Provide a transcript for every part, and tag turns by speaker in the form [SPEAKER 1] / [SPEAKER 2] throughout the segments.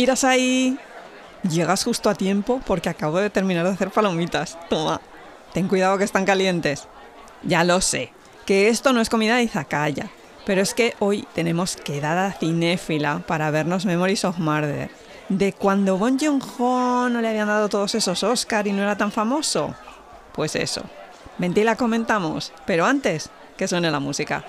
[SPEAKER 1] Irás ahí. Llegas justo a tiempo porque acabo de terminar de hacer palomitas. Toma. Ten cuidado que están calientes. Ya lo sé, que esto no es comida de izakaya, pero es que hoy tenemos quedada cinéfila para vernos Memories of Murder. De cuando Bon Joon-ho no le habían dado todos esos Oscar y no era tan famoso. Pues eso. Vente y la comentamos, pero antes que suene la música.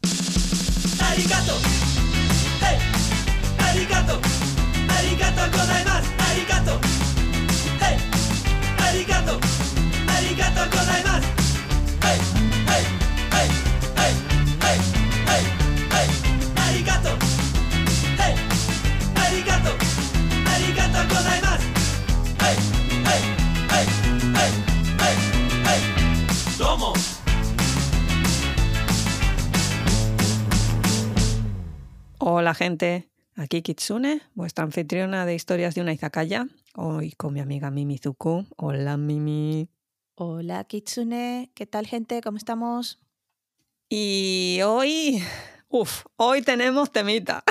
[SPEAKER 1] Hola gente, aquí Kitsune, vuestra anfitriona de historias de una izakaya. Hoy con mi amiga Mimi Zuku. Hola Mimi.
[SPEAKER 2] Hola Kitsune, ¿qué tal gente? ¿Cómo estamos?
[SPEAKER 1] Y hoy, uff, hoy tenemos temita.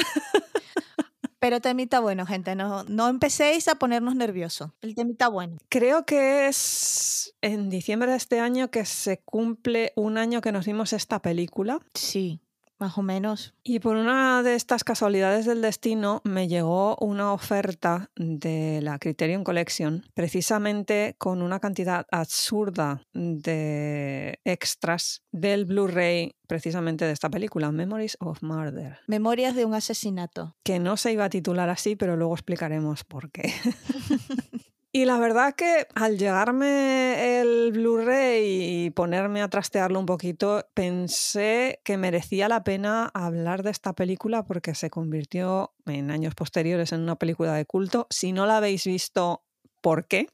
[SPEAKER 2] Pero temita bueno, gente, no, no empecéis a ponernos nerviosos. El temita bueno.
[SPEAKER 1] Creo que es en diciembre de este año que se cumple un año que nos vimos esta película.
[SPEAKER 2] Sí, más o menos.
[SPEAKER 1] Y por una de estas casualidades del destino me llegó una oferta de la Criterion Collection, precisamente con una cantidad absurda de extras del Blu-ray precisamente de esta película, Memories of Murder,
[SPEAKER 2] Memorias de un asesinato.
[SPEAKER 1] que no se iba a titular así, pero luego explicaremos por qué. Y la verdad que al llegarme el Blu-ray y ponerme a trastearlo un poquito, pensé que merecía la pena hablar de esta película porque se convirtió en años posteriores en una película de culto. Si no la habéis visto, ¿por qué?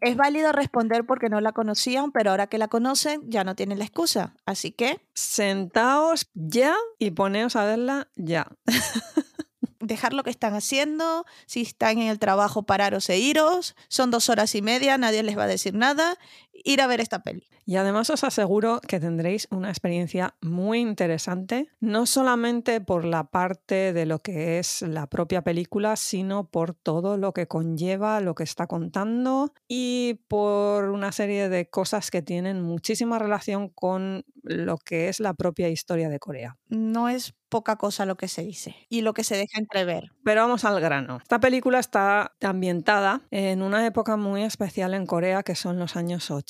[SPEAKER 2] Es válido responder porque no la conocían, pero ahora que la conocen ya no tienen la excusa. Así que
[SPEAKER 1] Sentaos ya y poneos a verla ya.
[SPEAKER 2] dejar lo que están haciendo, si están en el trabajo, pararos e iros. Son dos horas y media, nadie les va a decir nada. Ir a ver esta peli.
[SPEAKER 1] Y además os aseguro que tendréis una experiencia muy interesante, no solamente por la parte de lo que es la propia película, sino por todo lo que conlleva, lo que está contando y por una serie de cosas que tienen muchísima relación con lo que es la propia historia de Corea.
[SPEAKER 2] No es poca cosa lo que se dice y lo que se deja entrever.
[SPEAKER 1] Pero vamos al grano. Esta película está ambientada en una época muy especial en Corea, que son los años 80.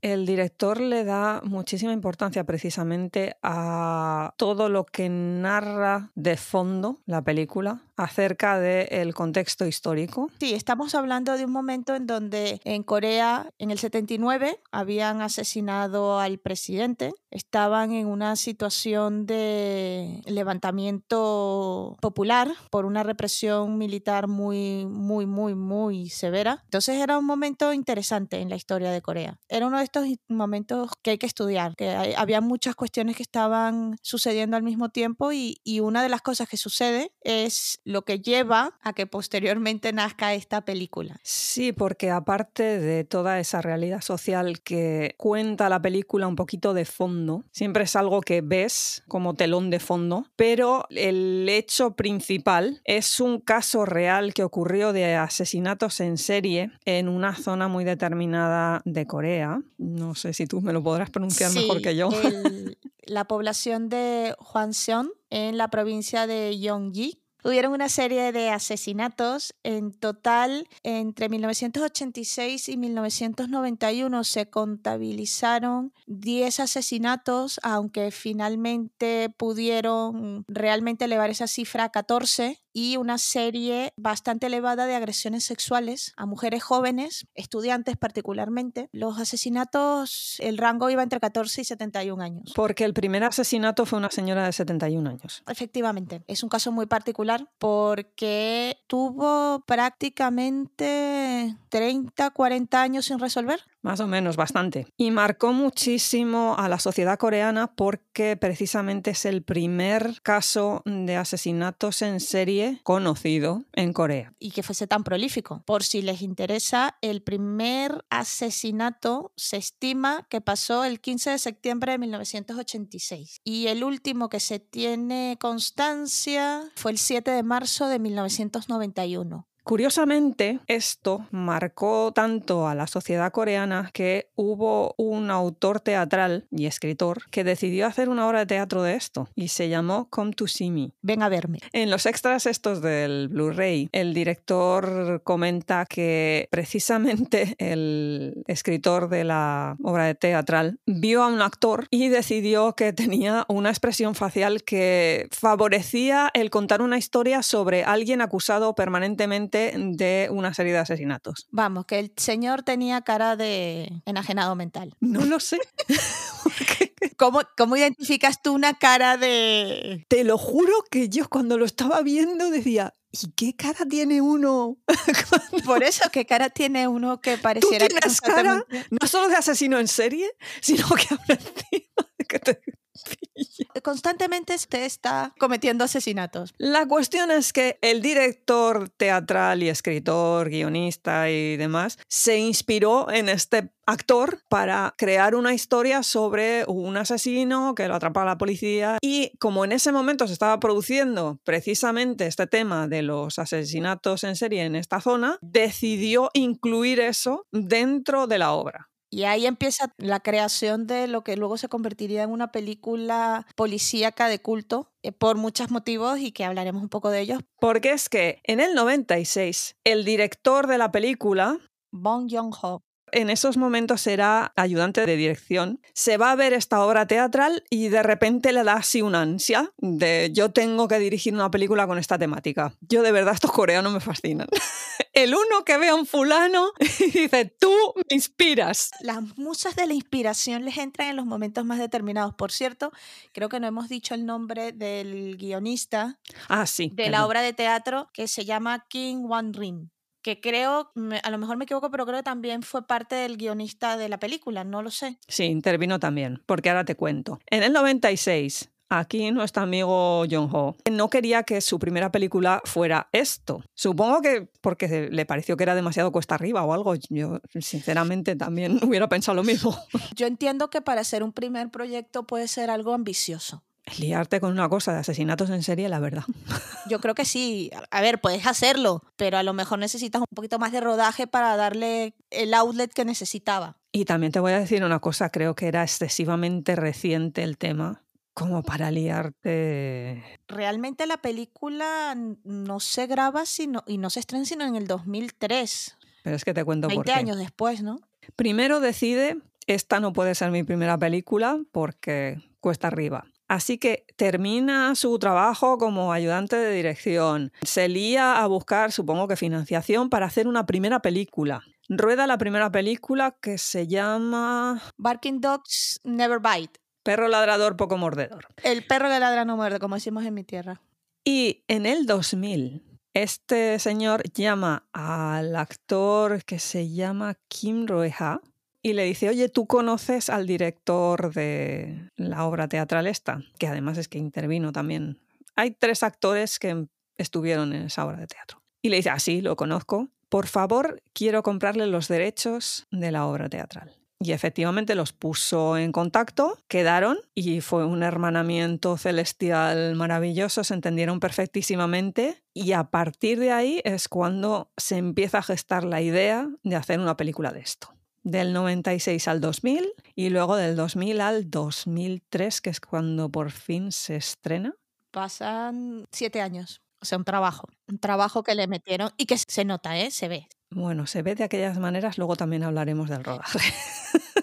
[SPEAKER 1] El director le da muchísima importancia precisamente a todo lo que narra de fondo la película acerca del contexto histórico.
[SPEAKER 2] Sí, estamos hablando de un momento en donde en Corea, en el 79, habían asesinado al presidente. Estaban en una situación de levantamiento popular por una represión militar muy, muy, muy, muy severa. Entonces era un momento interesante en la historia de Corea. Era uno de estos momentos que hay que estudiar, que había muchas cuestiones que estaban sucediendo al mismo tiempo y una de las cosas que sucede es lo que lleva a que posteriormente nazca esta película.
[SPEAKER 1] Sí, porque aparte de toda esa realidad social que cuenta la película un poquito de fondo, siempre es algo que ves como telón de fondo, pero el hecho principal es un caso real que ocurrió de asesinatos en serie en una zona muy determinada de Corea. No sé si tú me lo podrás pronunciar mejor que yo.
[SPEAKER 2] el- la población de Hwangseon en la provincia de Gyeonggi tuvieron una serie de asesinatos. En total, entre 1986 y 1991 se contabilizaron 10 asesinatos, aunque finalmente pudieron realmente elevar esa cifra a 14 y una serie bastante elevada de agresiones sexuales a mujeres jóvenes, estudiantes particularmente. Los asesinatos, el rango iba entre 14 y 71 años.
[SPEAKER 1] Porque el primer asesinato fue una señora de 71 años.
[SPEAKER 2] Efectivamente, es un caso muy particular porque tuvo prácticamente 30, 40 años sin resolver.
[SPEAKER 1] Más o menos, bastante. Y marcó muchísimo a la sociedad coreana porque precisamente es el primer caso de asesinatos en serie conocido en Corea.
[SPEAKER 2] Y que fuese tan prolífico. Por si les interesa, el primer asesinato se estima que pasó el 15 de septiembre de 1986. Y el último que se tiene constancia fue el 7 de marzo de 1991.
[SPEAKER 1] Curiosamente, esto marcó tanto a la sociedad coreana que hubo un autor teatral y escritor que decidió hacer una obra de teatro de esto y se llamó Come to See Me.
[SPEAKER 2] Ven a verme.
[SPEAKER 1] En los extras estos del Blu-ray, el director comenta que precisamente el escritor de la obra de teatral vio a un actor y decidió que tenía una expresión facial que favorecía el contar una historia sobre alguien acusado permanentemente de una serie de asesinatos.
[SPEAKER 2] Vamos, que el señor tenía cara de enajenado mental.
[SPEAKER 1] No lo sé.
[SPEAKER 2] ¿Cómo, ¿Cómo identificas tú una cara de...?
[SPEAKER 1] Te lo juro que yo cuando lo estaba viendo decía, ¿y qué cara tiene uno?
[SPEAKER 2] Por eso, ¿qué cara tiene uno que pareciera
[SPEAKER 1] ¿Tú tienes cara no solo de asesino en serie, sino que ahora que te
[SPEAKER 2] constantemente usted está cometiendo asesinatos.
[SPEAKER 1] La cuestión es que el director teatral y escritor, guionista y demás se inspiró en este actor para crear una historia sobre un asesino que lo atrapa a la policía y como en ese momento se estaba produciendo precisamente este tema de los asesinatos en serie en esta zona, decidió incluir eso dentro de la obra.
[SPEAKER 2] Y ahí empieza la creación de lo que luego se convertiría en una película policíaca de culto eh, por muchos motivos y que hablaremos un poco de ellos.
[SPEAKER 1] Porque es que en el 96 el director de la película,
[SPEAKER 2] Bong Joon-ho,
[SPEAKER 1] en esos momentos era ayudante de dirección, se va a ver esta obra teatral y de repente le da así una ansia de yo tengo que dirigir una película con esta temática. Yo de verdad estos coreanos me fascinan. El uno que ve a un fulano y dice, tú me inspiras.
[SPEAKER 2] Las musas de la inspiración les entran en los momentos más determinados. Por cierto, creo que no hemos dicho el nombre del guionista
[SPEAKER 1] ah, sí,
[SPEAKER 2] de la obra de teatro que se llama King Wan Rim que creo, a lo mejor me equivoco, pero creo que también fue parte del guionista de la película, no lo sé.
[SPEAKER 1] Sí, intervino también, porque ahora te cuento. En el 96, Aquí nuestro amigo John Ho no quería que su primera película fuera esto. Supongo que porque le pareció que era demasiado cuesta arriba o algo. Yo, sinceramente, también hubiera pensado lo mismo.
[SPEAKER 2] Yo entiendo que para hacer un primer proyecto puede ser algo ambicioso
[SPEAKER 1] liarte con una cosa de asesinatos en serie, la verdad.
[SPEAKER 2] Yo creo que sí. A ver, puedes hacerlo, pero a lo mejor necesitas un poquito más de rodaje para darle el outlet que necesitaba.
[SPEAKER 1] Y también te voy a decir una cosa, creo que era excesivamente reciente el tema como para liarte.
[SPEAKER 2] Realmente la película no se graba sino, y no se estrena sino en el 2003.
[SPEAKER 1] Pero es que te cuento por qué.
[SPEAKER 2] años después, ¿no?
[SPEAKER 1] Primero decide, esta no puede ser mi primera película porque cuesta arriba. Así que termina su trabajo como ayudante de dirección. Se lía a buscar, supongo que financiación, para hacer una primera película. Rueda la primera película que se llama...
[SPEAKER 2] Barking Dogs Never Bite.
[SPEAKER 1] Perro ladrador, poco mordedor.
[SPEAKER 2] El perro que ladra no muerde, como decimos en mi tierra.
[SPEAKER 1] Y en el 2000, este señor llama al actor que se llama Kim Roeha y le dice, oye, ¿tú conoces al director de la obra teatral esta? Que además es que intervino también. Hay tres actores que estuvieron en esa obra de teatro. Y le dice, ah, sí, lo conozco. Por favor, quiero comprarle los derechos de la obra teatral. Y efectivamente los puso en contacto, quedaron y fue un hermanamiento celestial maravilloso, se entendieron perfectísimamente y a partir de ahí es cuando se empieza a gestar la idea de hacer una película de esto del 96 al 2000 y luego del 2000 al 2003, que es cuando por fin se estrena.
[SPEAKER 2] Pasan siete años. O sea, un trabajo. Un trabajo que le metieron y que se nota, ¿eh? Se ve.
[SPEAKER 1] Bueno, se ve de aquellas maneras, luego también hablaremos del rodaje.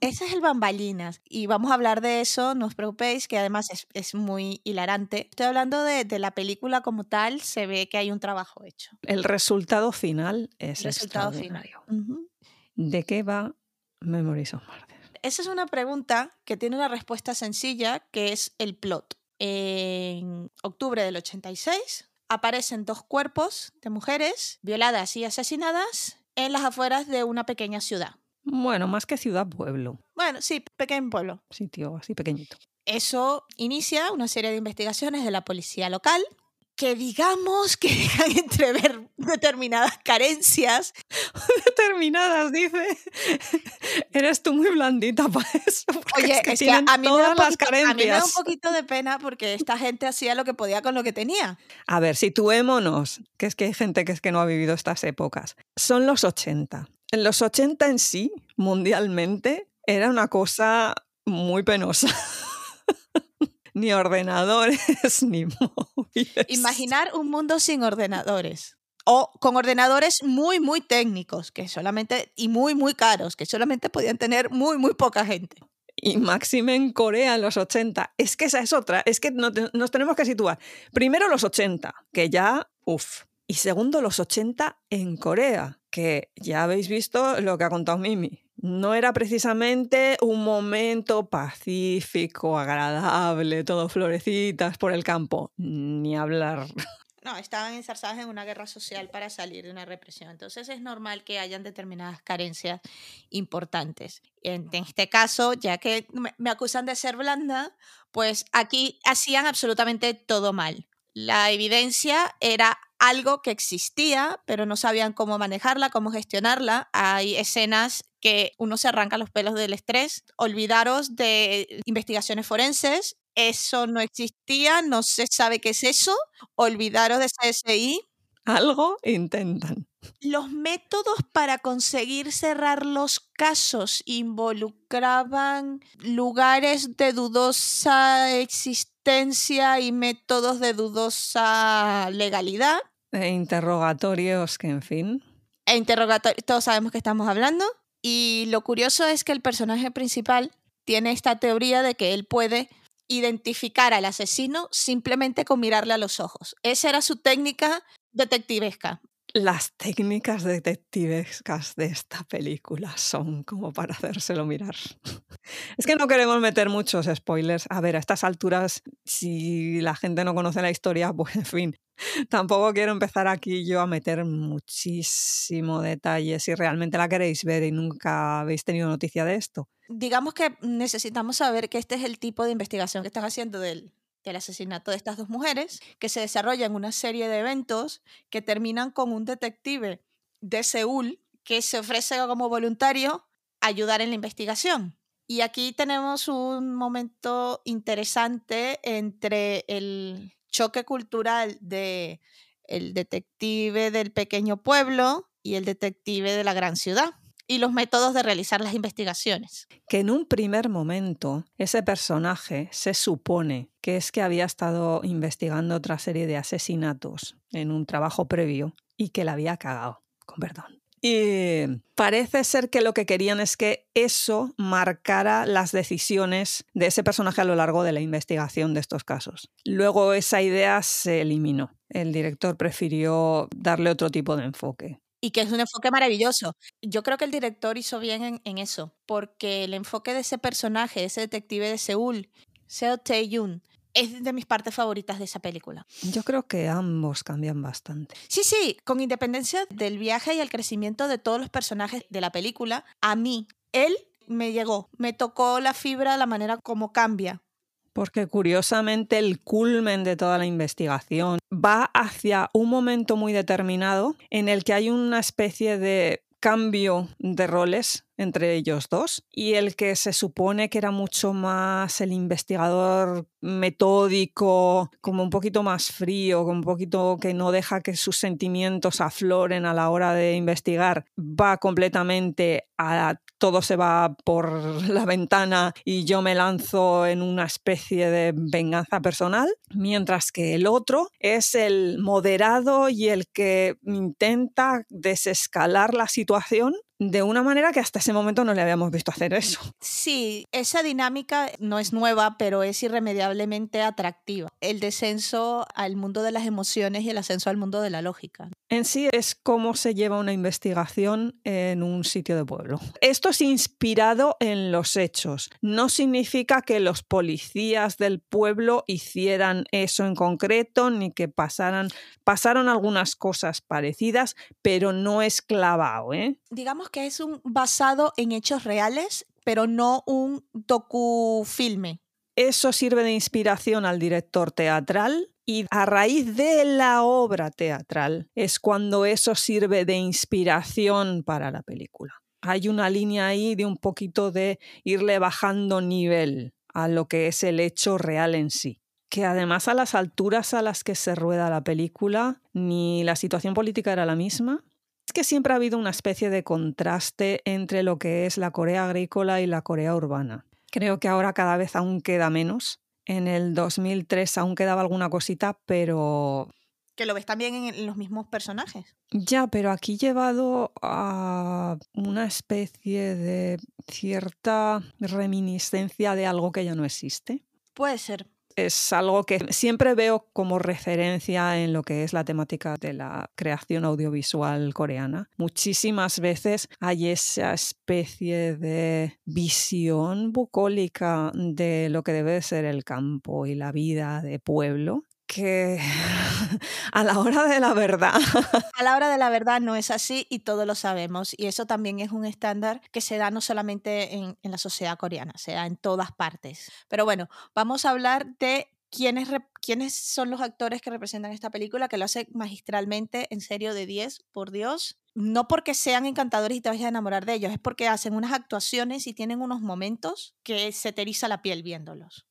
[SPEAKER 2] Ese es el bambalinas y vamos a hablar de eso, no os preocupéis, que además es, muy hilarante. Estoy hablando de, la película como tal, se ve que hay un trabajo hecho.
[SPEAKER 1] El resultado final es el resultado extraordinario. Final. ¿De qué va Memories of Murder?
[SPEAKER 2] Esa es una pregunta que tiene una respuesta sencilla, que es el plot. En octubre del 86 aparecen dos cuerpos de mujeres violadas y asesinadas en las afueras de una pequeña ciudad.
[SPEAKER 1] Bueno, más que ciudad-pueblo.
[SPEAKER 2] Bueno, sí, pequeño pueblo.
[SPEAKER 1] Sitio así pequeñito.
[SPEAKER 2] Eso inicia una serie de investigaciones de la policía local que digamos que dejan entrever determinadas carencias.
[SPEAKER 1] Determinadas, dice. Eres tú muy blandita para eso.
[SPEAKER 2] Oye,
[SPEAKER 1] es que
[SPEAKER 2] es que a mí,
[SPEAKER 1] todas
[SPEAKER 2] un
[SPEAKER 1] las
[SPEAKER 2] poquito, a mí me da un
[SPEAKER 1] carencias.
[SPEAKER 2] poquito de pena porque esta gente hacía lo que podía con lo que tenía.
[SPEAKER 1] A ver, situémonos, que es que hay gente que es que no ha vivido estas épocas. Son los 80. En los 80 en sí, mundialmente, era una cosa muy penosa. ni ordenadores, ni móviles.
[SPEAKER 2] Imaginar un mundo sin ordenadores. O con ordenadores muy, muy técnicos, que solamente, y muy, muy caros, que solamente podían tener muy, muy poca gente.
[SPEAKER 1] Y máxime en Corea en los 80. Es que esa es otra. Es que no te- nos tenemos que situar. Primero los 80, que ya, uff. Y segundo los 80 en Corea, que ya habéis visto lo que ha contado Mimi. No era precisamente un momento pacífico, agradable, todo florecitas por el campo. Ni hablar.
[SPEAKER 2] No, estaban enzarzadas en una guerra social para salir de una represión. Entonces es normal que hayan determinadas carencias importantes. En este caso, ya que me acusan de ser blanda, pues aquí hacían absolutamente todo mal. La evidencia era algo que existía, pero no sabían cómo manejarla, cómo gestionarla. Hay escenas que uno se arranca los pelos del estrés. Olvidaros de investigaciones forenses. Eso no existía, no se sabe qué es eso. Olvidaros de CSI.
[SPEAKER 1] Algo intentan.
[SPEAKER 2] Los métodos para conseguir cerrar los casos involucraban lugares de dudosa existencia y métodos de dudosa legalidad.
[SPEAKER 1] E interrogatorios que, en fin.
[SPEAKER 2] E interrogatorios, todos sabemos que estamos hablando. Y lo curioso es que el personaje principal tiene esta teoría de que él puede identificar al asesino simplemente con mirarle a los ojos. Esa era su técnica detectivesca.
[SPEAKER 1] Las técnicas detectivescas de esta película son como para hacérselo mirar. Es que no queremos meter muchos spoilers. A ver, a estas alturas, si la gente no conoce la historia, pues en fin, tampoco quiero empezar aquí yo a meter muchísimo detalle si realmente la queréis ver y nunca habéis tenido noticia de esto.
[SPEAKER 2] digamos que necesitamos saber que este es el tipo de investigación que están haciendo del, del asesinato de estas dos mujeres, que se desarrolla en una serie de eventos que terminan con un detective de Seúl que se ofrece como voluntario a ayudar en la investigación. Y aquí tenemos un momento interesante entre el choque cultural de el detective del pequeño pueblo y el detective de la gran ciudad y los métodos de realizar las investigaciones.
[SPEAKER 1] que en un primer momento ese personaje se supone que es que había estado investigando otra serie de asesinatos en un trabajo previo y que la había cagado, con perdón. Y parece ser que lo que querían es que eso marcara las decisiones de ese personaje a lo largo de la investigación de estos casos. Luego esa idea se eliminó. El director prefirió darle otro tipo de enfoque.
[SPEAKER 2] Y que es un enfoque maravilloso. Yo creo que el director hizo bien en, en eso, porque el enfoque de ese personaje, ese detective de Seúl, Seo Tae-yoon, es de mis partes favoritas de esa película.
[SPEAKER 1] Yo creo que ambos cambian bastante.
[SPEAKER 2] Sí, sí, con independencia del viaje y el crecimiento de todos los personajes de la película, a mí, él me llegó, me tocó la fibra, la manera como cambia.
[SPEAKER 1] Porque curiosamente el culmen de toda la investigación va hacia un momento muy determinado en el que hay una especie de cambio de roles entre ellos dos y el que se supone que era mucho más el investigador metódico, como un poquito más frío, como un poquito que no deja que sus sentimientos afloren a la hora de investigar, va completamente a todo se va por la ventana y yo me lanzo en una especie de venganza personal, mientras que el otro es el moderado y el que intenta desescalar la situación de una manera que hasta ese momento no le habíamos visto hacer eso.
[SPEAKER 2] Sí, esa dinámica no es nueva, pero es irremediablemente atractiva. El descenso al mundo de las emociones y el ascenso al mundo de la lógica.
[SPEAKER 1] En sí es cómo se lleva una investigación en un sitio de pueblo. Esto es inspirado en los hechos. No significa que los policías del pueblo hicieran eso en concreto, ni que pasaran. Pasaron algunas cosas parecidas, pero no es clavado, ¿eh?
[SPEAKER 2] Digamos que es un basado en hechos reales, pero no un docufilme.
[SPEAKER 1] Eso sirve de inspiración al director teatral y a raíz de la obra teatral es cuando eso sirve de inspiración para la película. Hay una línea ahí de un poquito de irle bajando nivel a lo que es el hecho real en sí. Que además a las alturas a las que se rueda la película, ni la situación política era la misma. Es que siempre ha habido una especie de contraste entre lo que es la Corea agrícola y la Corea urbana. Creo que ahora cada vez aún queda menos. En el 2003 aún quedaba alguna cosita, pero
[SPEAKER 2] Que lo ves también en, en los mismos personajes.
[SPEAKER 1] Ya, pero aquí llevado a una especie de cierta reminiscencia de algo que ya no existe.
[SPEAKER 2] Puede ser.
[SPEAKER 1] Es algo que siempre veo como referencia en lo que es la temática de la creación audiovisual coreana. Muchísimas veces hay esa especie de visión bucólica de lo que debe de ser el campo y la vida de pueblo que a la hora de la verdad
[SPEAKER 2] A la hora de la verdad no es así y todos lo sabemos. Y eso también es un estándar que se da no solamente en, la sociedad coreana, se da en todas partes. Pero bueno, vamos a hablar de quiénes, quiénes son los actores que representan esta película, que lo hacen magistralmente, en serio, de 10, por Dios. No porque sean encantadores y te vayas a enamorar de ellos, es porque hacen unas actuaciones y tienen unos momentos que se te eriza la piel viéndolos.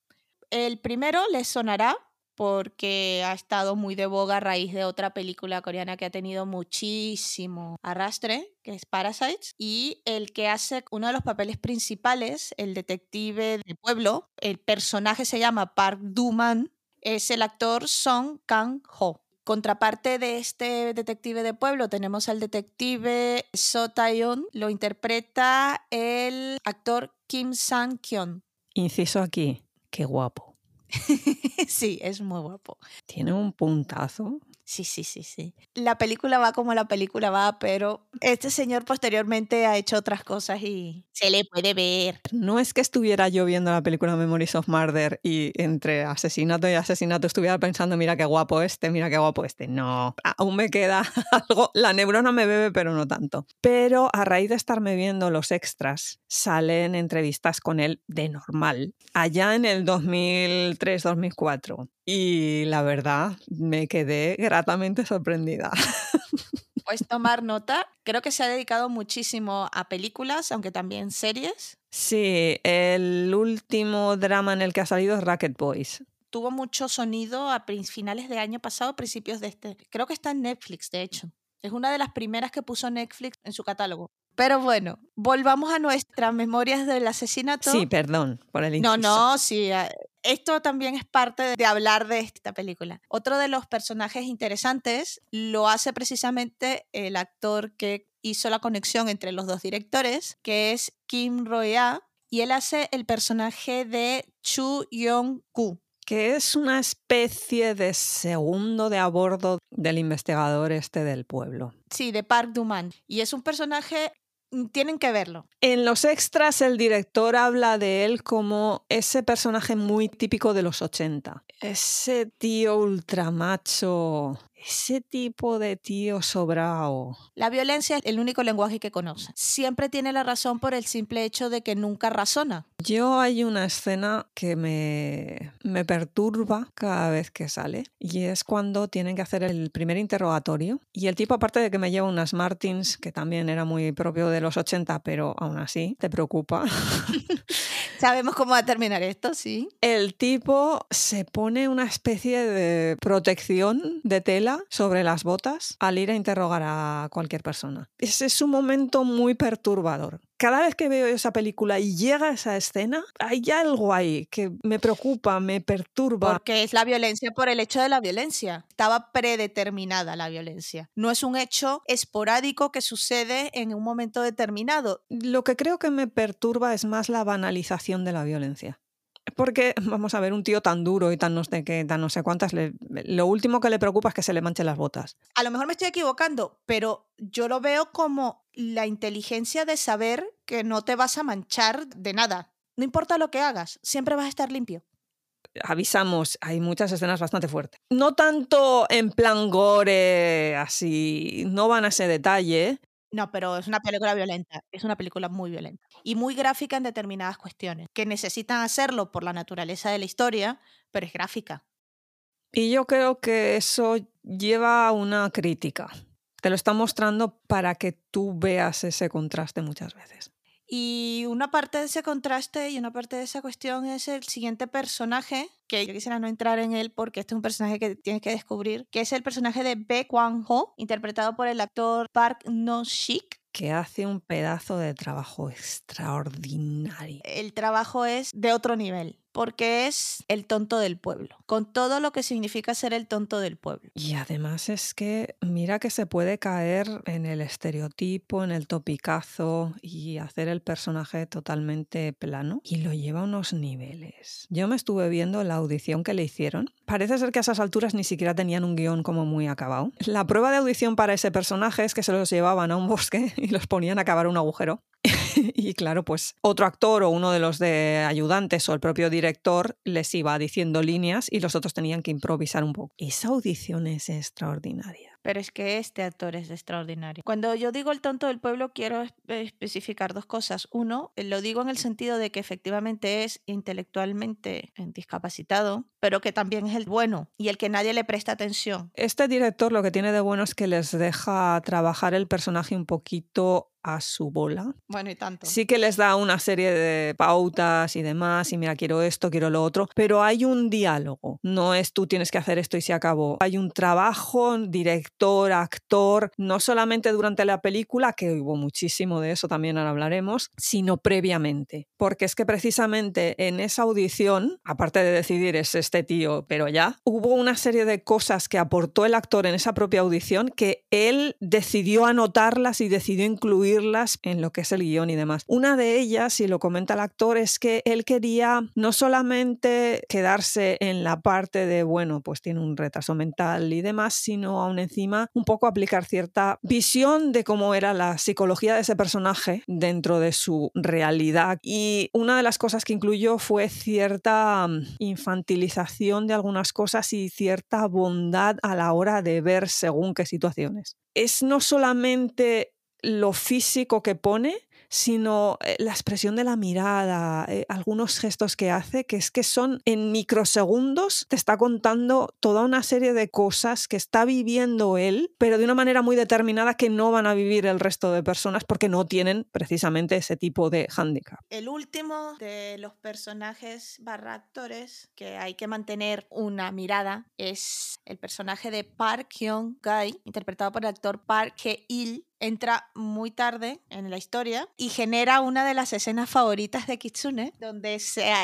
[SPEAKER 2] El primero les sonará porque ha estado muy de boga a raíz de otra película coreana que ha tenido muchísimo arrastre, que es Parasites, y el que hace uno de los papeles principales, el detective de pueblo, el personaje se llama Park Do-man, es el actor Song Kang-ho. Contraparte de este detective de pueblo tenemos al detective So Tae-yeon, lo interpreta el actor Kim Sang-kyun.
[SPEAKER 1] Inciso aquí, qué guapo.
[SPEAKER 2] sí, es muy guapo.
[SPEAKER 1] Tiene un puntazo.
[SPEAKER 2] Sí, sí, sí, sí. La película va como la película va, pero este señor posteriormente ha hecho otras cosas y se le puede ver.
[SPEAKER 1] No es que estuviera yo viendo la película Memories of Murder y entre asesinato y asesinato estuviera pensando, mira qué guapo este, mira qué guapo este. No, aún me queda algo, la neurona me bebe, pero no tanto. Pero a raíz de estarme viendo los extras, salen entrevistas con él de normal, allá en el 2003-2004. Y la verdad, me quedé gratamente sorprendida.
[SPEAKER 2] Puedes tomar nota. Creo que se ha dedicado muchísimo a películas, aunque también series.
[SPEAKER 1] Sí, el último drama en el que ha salido es Racket Boys.
[SPEAKER 2] Tuvo mucho sonido a finales de año pasado, principios de este. Creo que está en Netflix, de hecho. Es una de las primeras que puso Netflix en su catálogo. Pero bueno, volvamos a nuestras memorias del asesinato.
[SPEAKER 1] Sí, perdón por el
[SPEAKER 2] No,
[SPEAKER 1] inciso.
[SPEAKER 2] no, sí. ah, Esto también es parte de- hablar de esta película. Otro de los personajes interesantes lo hace precisamente el actor que hizo la conexión entre los dos directores, que es Kim Roya, y él hace el personaje de Chu Yong-gu.
[SPEAKER 1] que es una especie de segundo de a bordo del investigador este del pueblo.
[SPEAKER 2] Sí, de Park Do-man. Y es un personaje, tienen que verlo.
[SPEAKER 1] En los extras el director habla de él como ese personaje muy típico de los 80. Ese tío ultramacho, ese tipo de tío sobrao.
[SPEAKER 2] La violencia es el único lenguaje que conoce. Siempre tiene la razón por el simple hecho de que nunca razona.
[SPEAKER 1] Yo hay una escena que me, me perturba cada vez que sale y es cuando tienen que hacer el primer interrogatorio y el tipo aparte de que me lleva unas Martins, que también era muy propio de los 80, pero aún así te preocupa,
[SPEAKER 2] Sabemos cómo va a terminar esto, sí.
[SPEAKER 1] el tipo se pone una especie de protección de tela sobre las botas al ir a interrogar a cualquier persona. Ese es un momento muy perturbador. Cada vez que veo esa película y llega esa escena, hay algo ahí que me preocupa, me perturba.
[SPEAKER 2] Porque es la violencia por el hecho de la violencia. Estaba predeterminada la violencia. No es un hecho esporádico que sucede en un momento determinado.
[SPEAKER 1] Lo que creo que me perturba es más la banalización de la violencia. Porque, vamos a ver, un tío tan duro y tan no sé qué, tan no sé cuántas, le- lo último que le preocupa es que se le manchen las botas.
[SPEAKER 2] A lo mejor me estoy equivocando, pero yo lo veo como la inteligencia de saber que no te vas a manchar de nada. No importa lo que hagas, siempre vas a estar limpio.
[SPEAKER 1] avisamos, hay muchas escenas bastante fuertes. No tanto en plan gore, así, no van a ese detalle,
[SPEAKER 2] No, pero es una película violenta, es una película muy violenta y muy gráfica en determinadas cuestiones, que necesitan hacerlo por la naturaleza de la historia, pero es gráfica.
[SPEAKER 1] Y yo creo que eso lleva a una crítica. Te lo está mostrando para que tú veas ese contraste muchas veces.
[SPEAKER 2] Y una parte de ese contraste y una parte de esa cuestión es el siguiente personaje, que yo quisiera no entrar en él porque este es un personaje que tienes que descubrir, que es el personaje de Baek Kwang-ho, interpretado por el actor Park No-sik,
[SPEAKER 1] que hace un pedazo de trabajo extraordinario.
[SPEAKER 2] El trabajo es de otro nivel, porque es el tonto del pueblo, con todo lo que significa ser el tonto del pueblo.
[SPEAKER 1] Y además es que mira que se puede caer en el estereotipo, en el topicazo y hacer el personaje totalmente plano y lo lleva a unos niveles. Yo me estuve viendo la audición que le hicieron. Parece ser que a esas alturas ni siquiera tenían un guion como muy acabado. La prueba de audición para ese personaje es que se los llevaban a un bosque y los ponían a cavar un agujero y claro, pues otro actor o uno de los de ayudantes o el propio director les iba diciendo líneas y los otros tenían que improvisar un poco. Esa audición es extraordinaria.
[SPEAKER 2] Pero es que este actor es extraordinario. Cuando yo digo el tonto del pueblo, quiero especificar dos cosas. Uno, lo digo en el sentido de que efectivamente es intelectualmente discapacitado, pero que también es el bueno y el que nadie le presta atención.
[SPEAKER 1] Este director lo que tiene de bueno es que les deja trabajar el personaje un poquito a su bola.
[SPEAKER 2] Bueno, y tanto.
[SPEAKER 1] Sí que les da una serie de pautas y demás, y mira, quiero esto, quiero lo otro, pero hay un diálogo. No es tú tienes que hacer esto y se acabó. Hay un trabajo, director, actor, no solamente durante la película, que hubo muchísimo de eso, también ahora hablaremos, sino previamente. Porque es que precisamente en esa audición, aparte de decidir es este tío, pero ya, hubo una serie de cosas que aportó el actor en esa propia audición que él decidió anotarlas y decidió incluir en lo que es el guion y demás. Una de ellas, y lo comenta el actor, es que él quería no solamente quedarse en la parte de, bueno, pues tiene un retraso mental y demás, sino aún encima un poco aplicar cierta visión de cómo era la psicología de ese personaje dentro de su realidad. Y una de las cosas que incluyó fue cierta mm, infantilización de algunas cosas y cierta bondad a la hora de ver según qué situaciones. Es no solamente lo físico que pone, sino eh, la expresión de la mirada, eh, algunos gestos que hace, que es que son en microsegundos, te está contando toda una serie de cosas que está viviendo él, pero de una manera muy determinada que no van a vivir el resto de personas porque no tienen precisamente ese tipo de hándicap.
[SPEAKER 2] El último de los personajes barra actores que hay que mantener una mirada es el personaje de Park Hyung-gai, interpretado por el actor Park Hae-il, entra muy tarde en la historia y genera una de las escenas favoritas de Kitsune, donde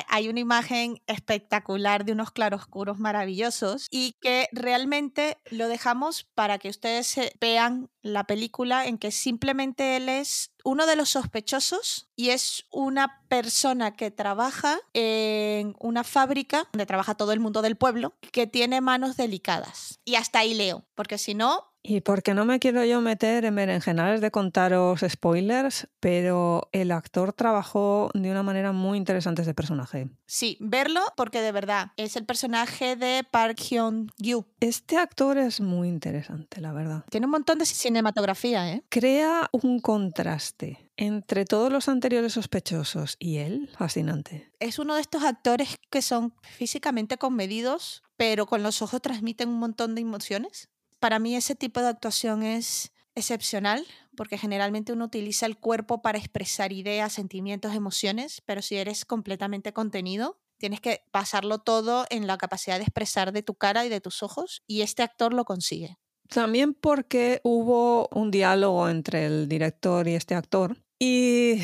[SPEAKER 2] hay una imagen espectacular de unos claroscuros maravillosos y que realmente lo dejamos para que ustedes vean la película en que simplemente él es uno de los sospechosos y es una persona que trabaja en una fábrica donde trabaja todo el mundo del pueblo que tiene manos delicadas. Y hasta ahí leo, porque si no,
[SPEAKER 1] y porque no me quiero yo meter en berenjenales de contaros spoilers, pero el actor trabajó de una manera muy interesante ese personaje.
[SPEAKER 2] Sí, verlo porque de verdad es el personaje de Park Hyun-gyu.
[SPEAKER 1] Este actor es muy interesante, la verdad.
[SPEAKER 2] Tiene un montón de cinematografía, ¿eh?
[SPEAKER 1] Crea un contraste entre todos los anteriores sospechosos y él, fascinante.
[SPEAKER 2] Es uno de estos actores que son físicamente conmedidos, pero con los ojos transmiten un montón de emociones para mí ese tipo de actuación es excepcional porque generalmente uno utiliza el cuerpo para expresar ideas, sentimientos, emociones, pero si eres completamente contenido, tienes que pasarlo todo en la capacidad de expresar de tu cara y de tus ojos y este actor lo consigue.
[SPEAKER 1] También porque hubo un diálogo entre el director y este actor y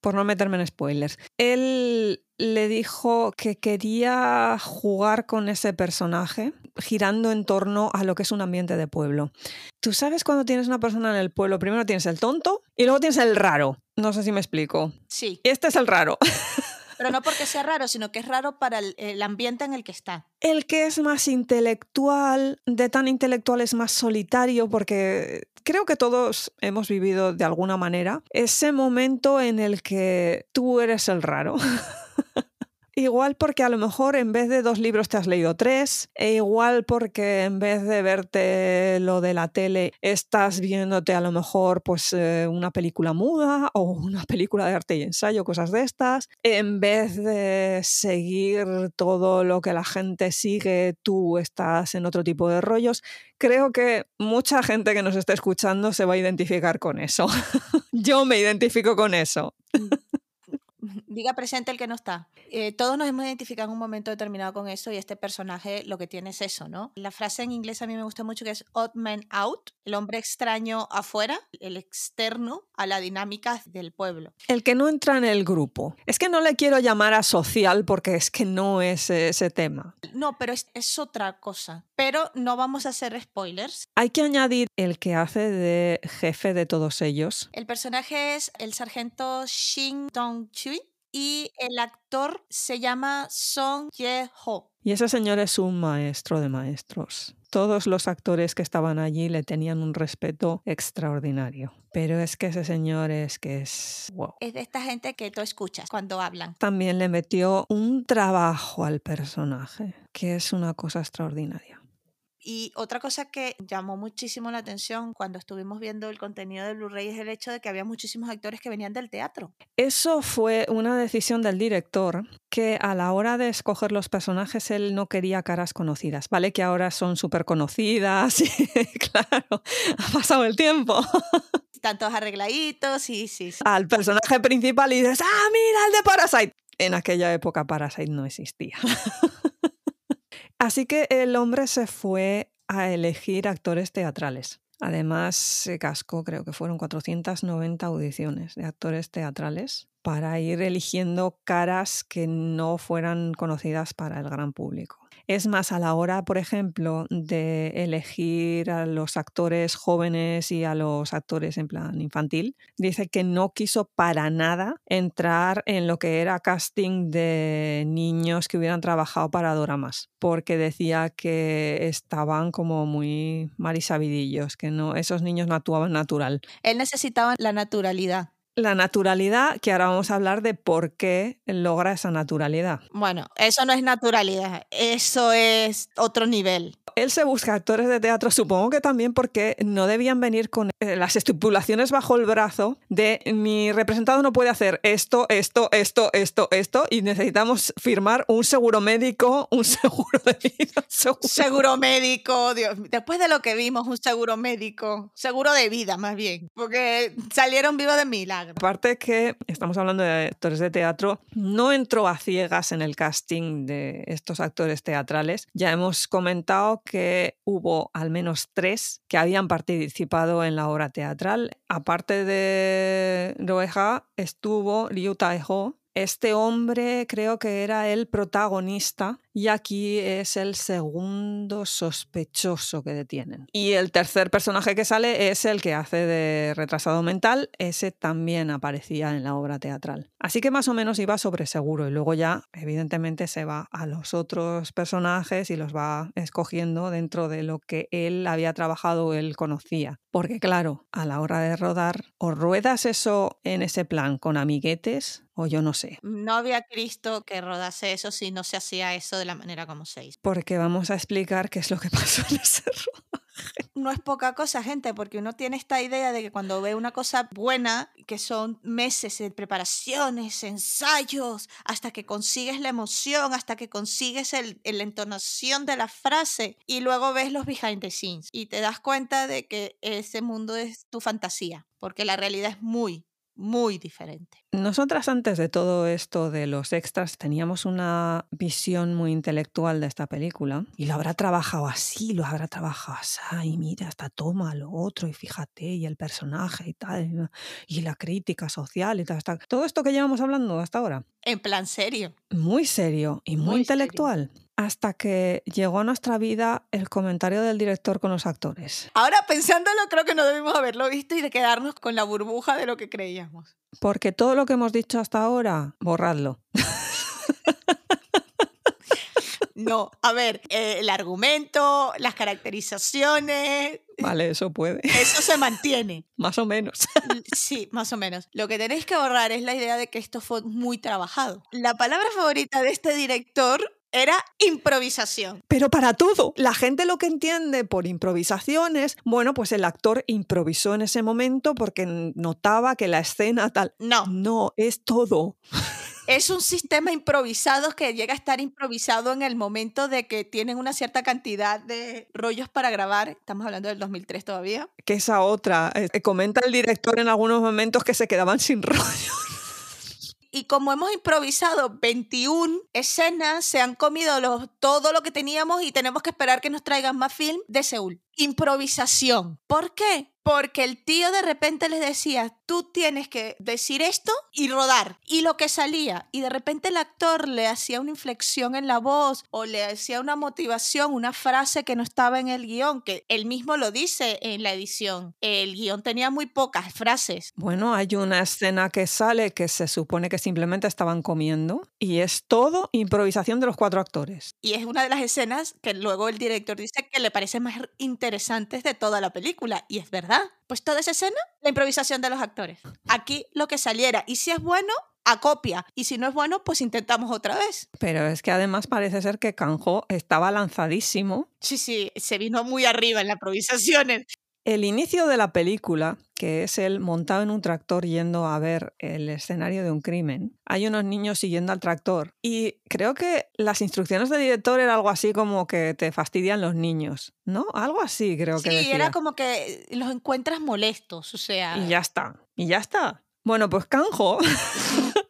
[SPEAKER 1] por no meterme en spoilers, él le dijo que quería jugar con ese personaje girando en torno a lo que es un ambiente de pueblo. Tú sabes cuando tienes una persona en el pueblo, primero tienes el tonto y luego tienes el raro. No sé si me explico.
[SPEAKER 2] Sí.
[SPEAKER 1] Este es el raro.
[SPEAKER 2] Pero no porque sea raro, sino que es raro para el, ambiente en el que está.
[SPEAKER 1] El que es más intelectual, de tan intelectual es más solitario, porque creo que todos hemos vivido de alguna manera ese momento en el que tú eres el raro. igual porque a lo mejor en vez de dos libros te has leído tres, e igual porque en vez de verte lo de la tele estás viéndote a lo mejor pues eh, una película muda o una película de arte y ensayo, cosas de estas, en vez de seguir todo lo que la gente sigue, tú estás en otro tipo de rollos. Creo que mucha gente que nos esté escuchando se va a identificar con eso. Yo me identifico con eso.
[SPEAKER 2] Diga presente el que no está. Eh, todos nos hemos identificado en un momento determinado con eso y este personaje lo que tiene es eso, ¿no? La frase en inglés a mí me gusta mucho que es odd man out, el hombre extraño afuera, el externo a la dinámica del pueblo.
[SPEAKER 1] El que no entra en el grupo. Es que no le quiero llamar a social porque es que no es ese tema.
[SPEAKER 2] No, pero es, es otra cosa. Pero no vamos a hacer spoilers.
[SPEAKER 1] Hay que añadir el que hace de jefe de todos ellos.
[SPEAKER 2] El personaje es el sargento Shin Dong-chui y el actor se llama Song Ye-ho.
[SPEAKER 1] Y ese señor es un maestro de maestros. Todos los actores que estaban allí le tenían un respeto extraordinario. Pero es que ese señor es que es wow.
[SPEAKER 2] Es de esta gente que tú escuchas cuando hablan.
[SPEAKER 1] También le metió un trabajo al personaje, que es una cosa extraordinaria.
[SPEAKER 2] Y otra cosa que llamó muchísimo la atención cuando estuvimos viendo el contenido de Blu-ray es el hecho de que había muchísimos actores que venían del teatro.
[SPEAKER 1] Eso fue una decisión del director que a la hora de escoger los personajes él no quería caras conocidas, ¿vale? Que ahora son súper conocidas y claro, ha pasado el tiempo.
[SPEAKER 2] Están todos arregladitos, sí, sí, sí.
[SPEAKER 1] Al personaje principal y dices, ah, mira el de Parasite. En aquella época Parasite no existía. Así que el hombre se fue a elegir actores teatrales. Además, se cascó, creo que fueron 490 audiciones de actores teatrales para ir eligiendo caras que no fueran conocidas para el gran público. Es más, a la hora, por ejemplo, de elegir a los actores jóvenes y a los actores en plan infantil, dice que no quiso para nada entrar en lo que era casting de niños que hubieran trabajado para doramas, porque decía que estaban como muy marisabidillos, que no, esos niños no actuaban natural.
[SPEAKER 2] Él necesitaba la naturalidad.
[SPEAKER 1] La naturalidad, que ahora vamos a hablar de por qué logra esa naturalidad.
[SPEAKER 2] Bueno, eso no es naturalidad, eso es otro nivel.
[SPEAKER 1] Él se busca actores de teatro, supongo que también porque no debían venir con eh, las estipulaciones bajo el brazo de mi representado no puede hacer esto, esto, esto, esto, esto, y necesitamos firmar un seguro médico, un seguro de vida. Seguro
[SPEAKER 2] médico, Dios, después de lo que vimos, un seguro médico, seguro de vida más bien, porque salieron vivos de milagro.
[SPEAKER 1] Aparte que estamos hablando de actores de teatro, no entró a ciegas en el casting de estos actores teatrales. Ya hemos comentado que hubo al menos tres que habían participado en la obra teatral. Aparte de Roeja, estuvo Liu Taeho. Este hombre creo que era el protagonista y aquí es el segundo sospechoso que detienen. Y el tercer personaje que sale es el que hace de retrasado mental, ese también aparecía en la obra teatral. Así que más o menos iba sobre seguro y luego ya evidentemente se va a los otros personajes y los va escogiendo dentro de lo que él había trabajado él conocía. Porque claro, a la hora de rodar, o ruedas eso en ese plan con amiguetes o yo no sé.
[SPEAKER 2] No había Cristo que rodase eso si no se hacía eso de la manera como se hizo.
[SPEAKER 1] Porque vamos a explicar qué es lo que pasó en ese rodaje.
[SPEAKER 2] No es poca cosa, gente, porque uno tiene esta idea de que cuando ve una cosa buena, que son meses de preparaciones, ensayos, hasta que consigues la emoción, hasta que consigues el, el- la entonación de la frase, y luego ves los behind the scenes y te das cuenta de que ese mundo es tu fantasía, porque la realidad es muy, muy diferente.
[SPEAKER 1] Nosotras antes de todo esto de los extras teníamos una visión muy intelectual de esta película y lo habrá trabajado así, lo habrá trabajado así, y mira, esta toma, lo otro, y fíjate, y el personaje y tal, y la crítica social y tal, tal. todo esto que llevamos hablando hasta ahora.
[SPEAKER 2] En plan serio.
[SPEAKER 1] Muy serio y muy,
[SPEAKER 2] Muy serio.
[SPEAKER 1] intelectual. Hasta que llegó a nuestra vida el comentario del director con los actores.
[SPEAKER 2] Ahora pensándolo, creo que no debimos haberlo visto y de quedarnos con la burbuja de lo que creíamos.
[SPEAKER 1] Porque todo lo que hemos dicho hasta ahora, borradlo.
[SPEAKER 2] No, a ver, eh, el argumento, las caracterizaciones,
[SPEAKER 1] Vale, eso puede.
[SPEAKER 2] eso se mantiene.
[SPEAKER 1] Más o menos.
[SPEAKER 2] Sí, más o menos. Lo que tenéis que borrar es la idea de que esto fue muy trabajado. La palabra favorita de este director era improvisación.
[SPEAKER 1] Pero para todo, la gente lo que entiende por improvisaciones, bueno, pues el actor improvisó en ese momento porque notaba que la escena tal.
[SPEAKER 2] No,
[SPEAKER 1] No, es todo.
[SPEAKER 2] es un sistema improvisado que llega a estar improvisado en el momento de que tienen una cierta cantidad de rollos para grabar. Estamos hablando del 2003 todavía.
[SPEAKER 1] Que esa otra. eh, comenta el director en algunos momentos que se quedaban sin rollo.
[SPEAKER 2] Y como hemos improvisado 21 escenas, se han comido todo lo que teníamos y tenemos que esperar que nos traigan más film de Seúl. Improvisación. ¿Por qué? Porque el tío de repente les decía, tú tienes que decir esto y rodar. Y lo que salía. Y de repente el actor le hacía una inflexión en la voz o le hacía una motivación, una frase que no estaba en el guion, que él mismo lo dice en la edición. El guion tenía muy pocas frases.
[SPEAKER 1] Bueno, hay una escena que sale que se supone que simplemente estaban comiendo y es todo improvisación de los cuatro actores.
[SPEAKER 2] Y es una de las escenas que luego el director dice que le parece más interesantes de toda la película. Y es verdad. Pues toda esa escena, la improvisación de los actores. Aquí lo que saliera. Y si es bueno, acopia. Y si no es bueno, pues intentamos otra vez.
[SPEAKER 1] Pero es que además parece ser que Kanjo estaba lanzadísimo.
[SPEAKER 2] Sí, sí, se vino muy arriba en la improvisación.
[SPEAKER 1] El inicio de la película, que es él montado en un tractor yendo a ver el escenario de un crimen, hay unos niños siguiendo al tractor y creo que las instrucciones del director era algo así como que te fastidian los niños, ¿no? Algo así creo que
[SPEAKER 2] Sí, era como que los encuentras molestos, o sea...
[SPEAKER 1] Y ya está. Y ya está. Bueno, pues Kanjo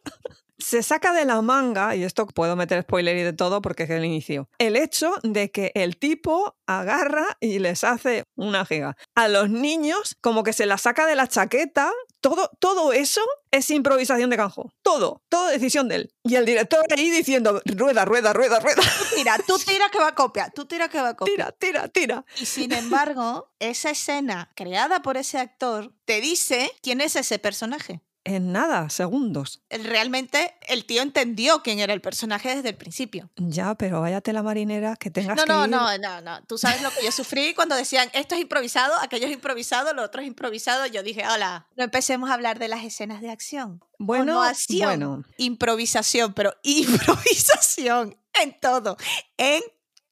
[SPEAKER 1] se saca de la manga, y esto puedo meter spoiler y de todo porque es el inicio, el hecho de que el tipo agarra y les hace una giga. A los niños, como que se la saca de la chaqueta, todo, todo eso es improvisación de Kanjo. Todo, todo decisión de él. Y el director ahí diciendo, rueda, rueda, rueda, rueda,
[SPEAKER 2] Mira, tú tira que va a copia, tú tira que va a copia.
[SPEAKER 1] tira, tira, tira.
[SPEAKER 2] Y sin embargo, esa escena creada por ese actor te dice quién es ese personaje.
[SPEAKER 1] En nada, segundos.
[SPEAKER 2] Realmente el tío entendió quién era el personaje desde el principio.
[SPEAKER 1] Ya, pero váyate la marinera que tengas
[SPEAKER 2] No,
[SPEAKER 1] que
[SPEAKER 2] no,
[SPEAKER 1] ir-
[SPEAKER 2] no, no, no. Tú sabes lo que yo sufrí cuando decían esto es improvisado, aquello es improvisado, lo otro es improvisado. Yo dije, hola, no empecemos a hablar de las escenas de acción.
[SPEAKER 1] Bueno,
[SPEAKER 2] no acción.
[SPEAKER 1] bueno,
[SPEAKER 2] Improvisación, pero improvisación en todo, en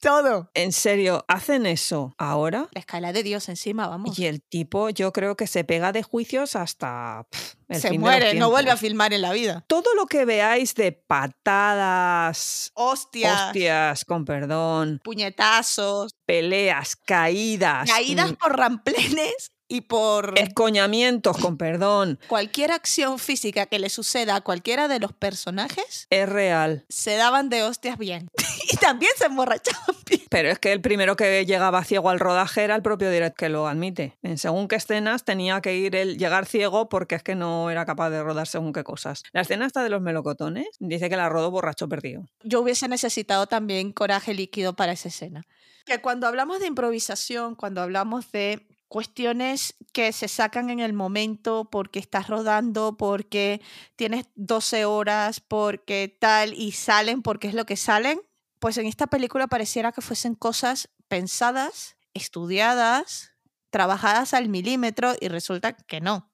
[SPEAKER 2] todo.
[SPEAKER 1] en serio, hacen eso ahora
[SPEAKER 2] La escala de Dios encima, vamos.
[SPEAKER 1] y el tipo yo creo que se pega de juicios hasta pff, el
[SPEAKER 2] Se
[SPEAKER 1] fin de los
[SPEAKER 2] muere, no vuelve a filmar en la vida.
[SPEAKER 1] Todo lo que veáis de patadas,
[SPEAKER 2] Hostias,
[SPEAKER 1] hostias, con perdón,
[SPEAKER 2] puñetazos,
[SPEAKER 1] peleas, caídas,
[SPEAKER 2] caídas por ramplenes y por
[SPEAKER 1] escoñamientos, con perdón,
[SPEAKER 2] cualquier acción física que le suceda a cualquiera de los personajes,
[SPEAKER 1] es real.
[SPEAKER 2] se daban de hostias bien. y también se emborrachaban.
[SPEAKER 1] Pero es que el primero que llegaba ciego al rodaje era el propio director que lo admite. En según qué escenas tenía que ir él llegar ciego porque es que no era capaz de rodar según qué cosas. La escena esta de los melocotones dice que la rodó borracho perdido.
[SPEAKER 2] Yo hubiese necesitado también coraje líquido para esa escena. Que cuando hablamos de improvisación, cuando hablamos de cuestiones que se sacan en el momento porque estás rodando, porque tienes 12 horas, porque tal, y salen porque es lo que salen, pues en esta película pareciera que fuesen cosas pensadas, estudiadas, trabajadas al milímetro y resulta que no.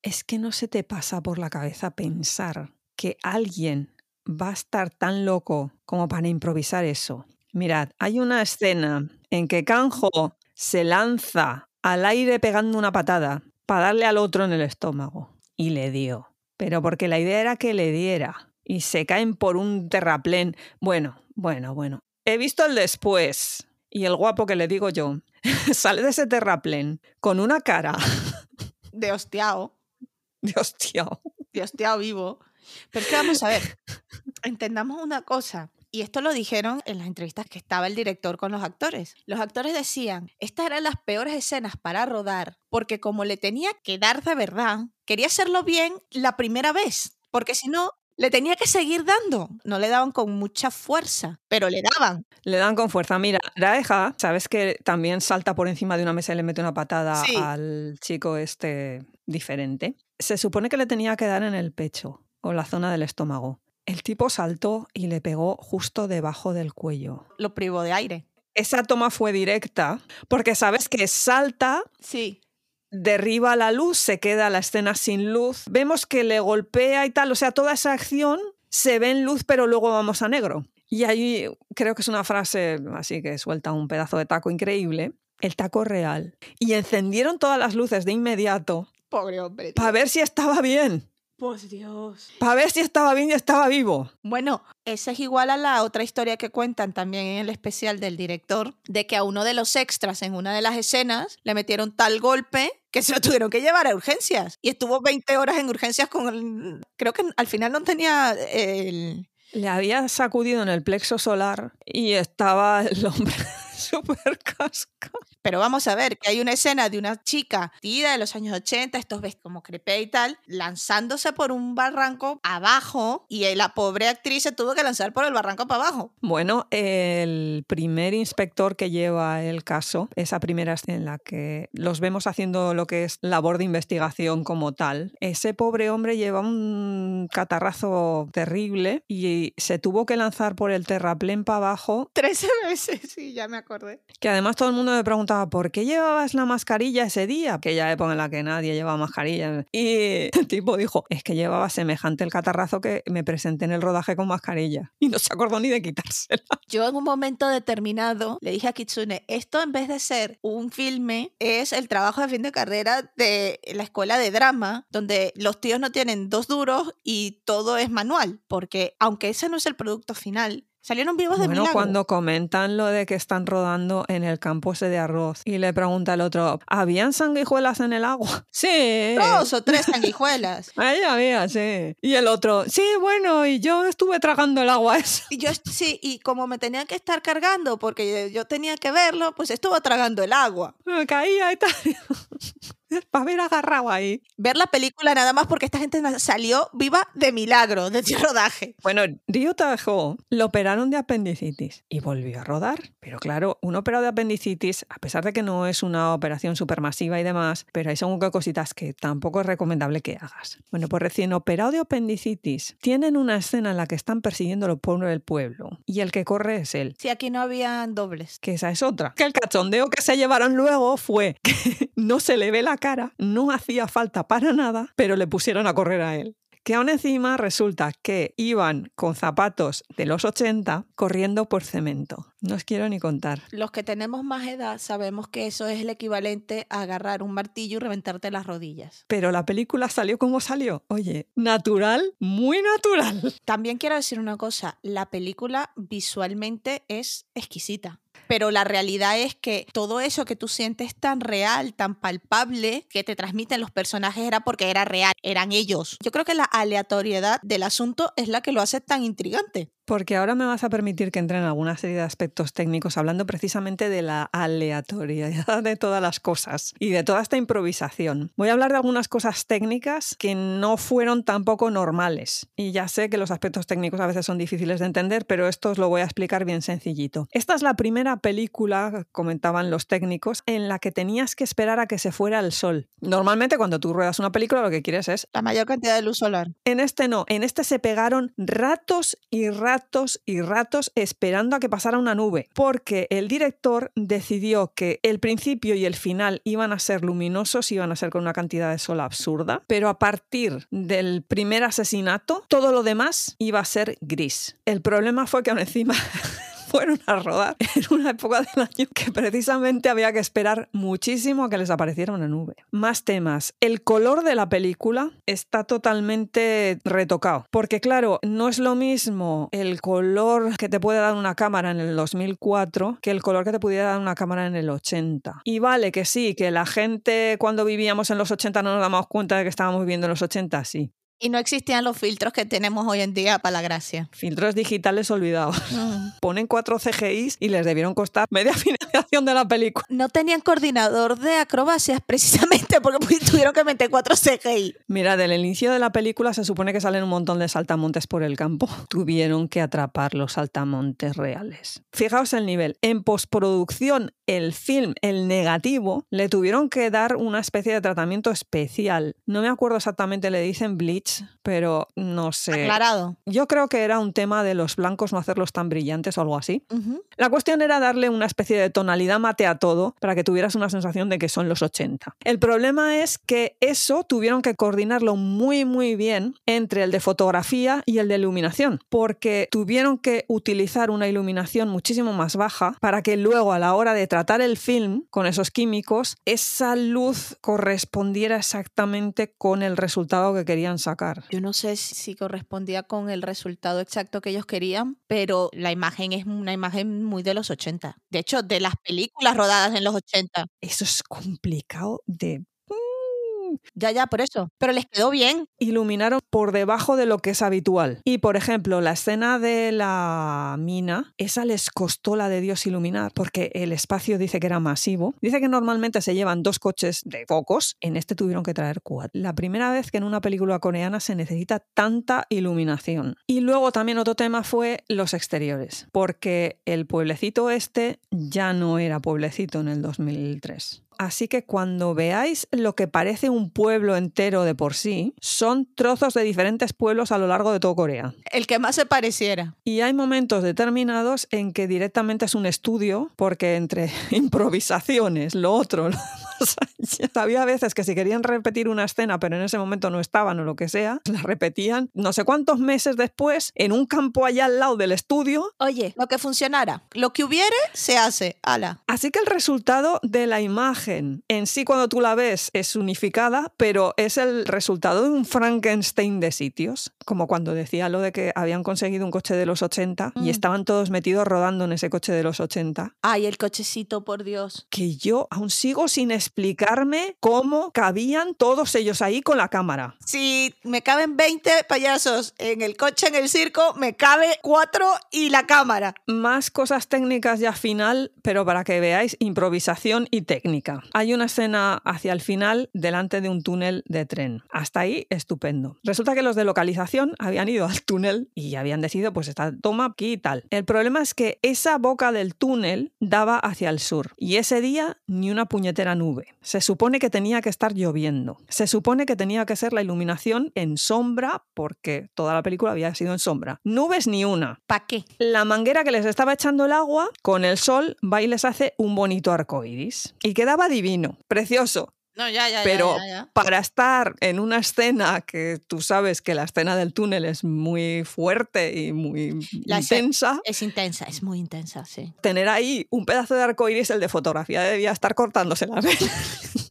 [SPEAKER 1] Es que no se te pasa por la cabeza pensar que alguien va a estar tan loco como para improvisar eso. Mirad, hay una escena en que Kanjo se lanza al aire pegando una patada para darle al otro en el estómago. Y le dio. Pero porque la idea era que le diera. Y se caen por un terraplén. Bueno, bueno, bueno. He visto el después. Y el guapo que le digo yo sale de ese terraplén con una cara
[SPEAKER 2] De hostiao.
[SPEAKER 1] de hostia.
[SPEAKER 2] de hostiao vivo. Pero es que vamos a ver, entendamos una cosa. Y esto lo dijeron en las entrevistas que estaba el director con los actores. Los actores decían, estas eran las peores escenas para rodar, porque como le tenía que dar de verdad, quería hacerlo bien la primera vez, porque si no, le tenía que seguir dando. No le daban con mucha fuerza, pero le daban.
[SPEAKER 1] Le dan con fuerza. Mira, Raeja, ¿sabes que también salta por encima de una mesa y le mete una patada
[SPEAKER 2] Sí.
[SPEAKER 1] al chico este diferente? Se supone que le tenía que dar en el pecho o la zona del estómago. El tipo saltó y le pegó justo debajo del cuello.
[SPEAKER 2] Lo privó de aire.
[SPEAKER 1] Esa toma fue directa porque sabes que salta,
[SPEAKER 2] Sí.
[SPEAKER 1] Derriba la luz, se queda la escena sin luz. Vemos que le golpea y tal. O sea, toda esa acción se ve en luz, pero luego vamos a negro. Y ahí creo que es una frase así que suelta un pedazo de taco increíble. El taco real. Y encendieron todas las luces de inmediato
[SPEAKER 2] Pobre hombre.
[SPEAKER 1] para ver si estaba bien.
[SPEAKER 2] Pues Dios.
[SPEAKER 1] Para ver si estaba bien y estaba vivo.
[SPEAKER 2] Bueno, esa es igual a la otra historia que cuentan también en el especial del director, de que a uno de los extras en una de las escenas le metieron tal golpe que se lo tuvieron que llevar a urgencias. Y estuvo 20 horas en urgencias con el... Creo que al final no tenía el...
[SPEAKER 1] Le había sacudido en el plexo solar y estaba el hombre súper casca.
[SPEAKER 2] Pero vamos a ver, que hay una escena de una chica tida de los años 80, estos ves como crepé y tal, lanzándose por un barranco abajo y eh, la pobre actriz se tuvo que lanzar por el barranco para abajo.
[SPEAKER 1] Bueno, el primer inspector que lleva el caso, esa primera escena en la que los vemos haciendo lo que es labor de investigación como tal, ese pobre hombre lleva un catarrazo terrible y se tuvo que lanzar por el terraplén para abajo,
[SPEAKER 2] 13 veces, sí, ya me acordé.
[SPEAKER 1] que además todo el mundo me preguntaba, ¿por qué llevabas la mascarilla ese día? Aquella época en la que nadie llevaba mascarilla. Y el tipo dijo, es que llevaba semejante el catarrazo que me presenté en el rodaje con mascarilla. Y no se acordó ni de quitársela.
[SPEAKER 2] Yo en un momento determinado le dije a Kitsune, esto en vez de ser un filme, es el trabajo de fin de carrera de la escuela de drama, donde los tíos no tienen dos duros y todo es manual, porque aunque ese no es el producto final, salieron vivos de
[SPEAKER 1] Bueno,
[SPEAKER 2] milagro.
[SPEAKER 1] cuando comentan lo de que están rodando en el campo ese de arroz y le pregunta el otro, ¿habían sanguijuelas en el agua? Sí.
[SPEAKER 2] Dos o tres sanguijuelas.
[SPEAKER 1] Ahí había, sí. Y el otro, sí, bueno, y yo estuve tragando el agua esa.
[SPEAKER 2] Y yo sí, y como me tenía que estar cargando porque yo tenía que verlo, pues estuvo tragando el agua.
[SPEAKER 1] Me caía y tal. Para haber agarrado ahí.
[SPEAKER 2] Ver la película nada más porque esta gente salió viva de milagro de rodaje.
[SPEAKER 1] Bueno, Ryo Tajo lo operaron de apendicitis y volvió a rodar. Pero claro, un operado de apendicitis, a pesar de que no es una operación supermasiva y demás, pero hay qué cositas que tampoco es recomendable que hagas. Bueno, pues recién operado de apendicitis, tienen una escena en la que están persiguiéndolo por el pueblo y el que corre es él.
[SPEAKER 2] Si aquí no habían dobles.
[SPEAKER 1] Que esa es otra. Que el cachondeo que se llevaron luego fue que no se le ve la cara, no hacía falta para nada, pero le pusieron a correr a él. Que aún encima resulta que iban con zapatos de los 80 corriendo por cemento. No os quiero ni contar.
[SPEAKER 2] Los que tenemos más edad sabemos que eso es el equivalente a agarrar un martillo y reventarte las rodillas.
[SPEAKER 1] Pero la película salió como salió. Oye, natural, muy natural.
[SPEAKER 2] También quiero decir una cosa, la película visualmente es exquisita. Pero la realidad es que todo eso que tú sientes tan real, tan palpable, que te transmiten los personajes era porque era real, eran ellos. Yo creo que la aleatoriedad del asunto es la que lo hace tan intrigante.
[SPEAKER 1] Porque ahora me vas a permitir que entre en alguna serie de aspectos técnicos hablando precisamente de la aleatoriedad de todas las cosas y de toda esta improvisación. Voy a hablar de algunas cosas técnicas que no fueron tampoco normales. Y ya sé que los aspectos técnicos a veces son difíciles de entender, pero esto os lo voy a explicar bien sencillito. Esta es la primera película, comentaban los técnicos, en la que tenías que esperar a que se fuera el sol. Normalmente cuando tú ruedas una película lo que quieres es
[SPEAKER 2] La mayor cantidad de luz solar.
[SPEAKER 1] en este no, en este se pegaron ratos y ratos y ratos esperando a que pasara una nube, porque el director decidió que el principio y el final iban a ser luminosos, iban a ser con una cantidad de sol absurda, pero a partir del primer asesinato, todo lo demás iba a ser gris. El problema fue que aún encima fueron a rodar en una época del año que precisamente había que esperar muchísimo a que les apareciera una nube. Más temas. El color de la película está totalmente retocado. Porque claro, no es lo mismo el color que te puede dar una cámara en el 2004 que el color que te pudiera dar una cámara en el 80. Y vale que sí, que la gente cuando vivíamos en los 80 no nos damos cuenta de que estábamos viviendo en los 80, sí.
[SPEAKER 2] Y no existían los filtros que tenemos hoy en día para la gracia.
[SPEAKER 1] Filtros digitales olvidados. Ponen cuatro CGIs y les debieron costar media financiación de la película.
[SPEAKER 2] No tenían coordinador de acrobacias precisamente porque pues, tuvieron que meter cuatro CGI.
[SPEAKER 1] Mira, del inicio de la película se supone que salen un montón de saltamontes por el campo. Tuvieron que atrapar los saltamontes reales. Fijaos el nivel. En postproducción, el film, el negativo, le tuvieron que dar una especie de tratamiento especial. No me acuerdo exactamente, le dicen bleach, pero no sé.
[SPEAKER 2] Aclarado.
[SPEAKER 1] Yo creo que era un tema de los blancos no hacerlos tan brillantes o algo así.
[SPEAKER 2] Ujú.
[SPEAKER 1] La cuestión era darle una especie de tonalidad mate a todo para que tuvieras una sensación de que son los 80. El problema es que eso tuvieron que coordinarlo muy muy bien entre el de fotografía y el de iluminación, porque tuvieron que utilizar una iluminación muchísimo más baja para que luego a la hora de tratar el film con esos químicos, esa luz correspondiera exactamente con el resultado que querían sacar.
[SPEAKER 2] Yo no sé si si correspondía con el resultado exacto que ellos querían, pero la imagen es una imagen muy de los 80. De hecho, de las películas rodadas en los 80.
[SPEAKER 1] Eso es complicado de
[SPEAKER 2] Ya, ya, por eso. Pero les quedó bien.
[SPEAKER 1] iluminaron por debajo de lo que es habitual. Y por ejemplo, la escena de la mina, esa les costó la de Dios iluminar, porque el espacio dice que era masivo. Dice que normalmente se llevan dos coches de focos, en este tuvieron que traer cuatro. La primera vez que en una película coreana se necesita tanta iluminación. Y luego también otro tema fue los exteriores, porque el pueblecito este ya no era pueblecito en el 2003. Así que cuando veáis lo que parece un pueblo entero de por sí, son trozos de diferentes pueblos a lo largo de todo Corea.
[SPEAKER 2] El que más se pareciera.
[SPEAKER 1] Y hay momentos determinados en que directamente es un estudio, porque entre improvisaciones, lo otro, lo demás, ya había veces que si querían repetir una escena, pero en ese momento no estaban o lo que sea, la repetían no sé cuántos meses después en un campo allá al lado del estudio.
[SPEAKER 2] Oye, lo que funcionara. Lo que hubiere, se hace. Ala.
[SPEAKER 1] Así que el resultado de la imagen en sí cuando tú la ves es unificada, pero es el resultado de un Frankenstein de sitios, como cuando decía lo de que habían conseguido un coche de los 80
[SPEAKER 2] Mm.
[SPEAKER 1] y estaban todos metidos rodando en ese coche de los 80
[SPEAKER 2] Ay, el cochecito, por Dios.
[SPEAKER 1] que yo aún sigo sin explicarme cómo cabían todos ellos ahí con la cámara.
[SPEAKER 2] Si me caben 20 payasos en el coche, en el circo, me cabe 4 y la cámara.
[SPEAKER 1] Más cosas técnicas ya final, pero para que veáis improvisación y técnica. Hay una escena hacia el final delante de un túnel de tren. Hasta ahí, estupendo. Resulta que los de localización habían ido al túnel y habían decidido, pues esta toma aquí y tal. El problema es que esa boca del túnel daba hacia el sur y ese día ni una puñetera nube. Se supone que tenía que estar lloviendo. Se supone que tenía que ser la iluminación en sombra porque toda la película había sido en sombra. Nubes ni una.
[SPEAKER 2] ¿Para qué?
[SPEAKER 1] La manguera que les estaba echando el agua, con el sol, va y les hace un bonito arco iris. Y quedaba divino, precioso.
[SPEAKER 2] No, ya, ya,
[SPEAKER 1] Pero
[SPEAKER 2] ya,
[SPEAKER 1] para estar en una escena que tú sabes que la escena del túnel es muy fuerte y muy
[SPEAKER 2] La
[SPEAKER 1] intensa,
[SPEAKER 2] Es intensa, es muy intensa, sí.
[SPEAKER 1] tener ahí un pedazo de arco iris, el de fotografía debía estar cortándose la venas.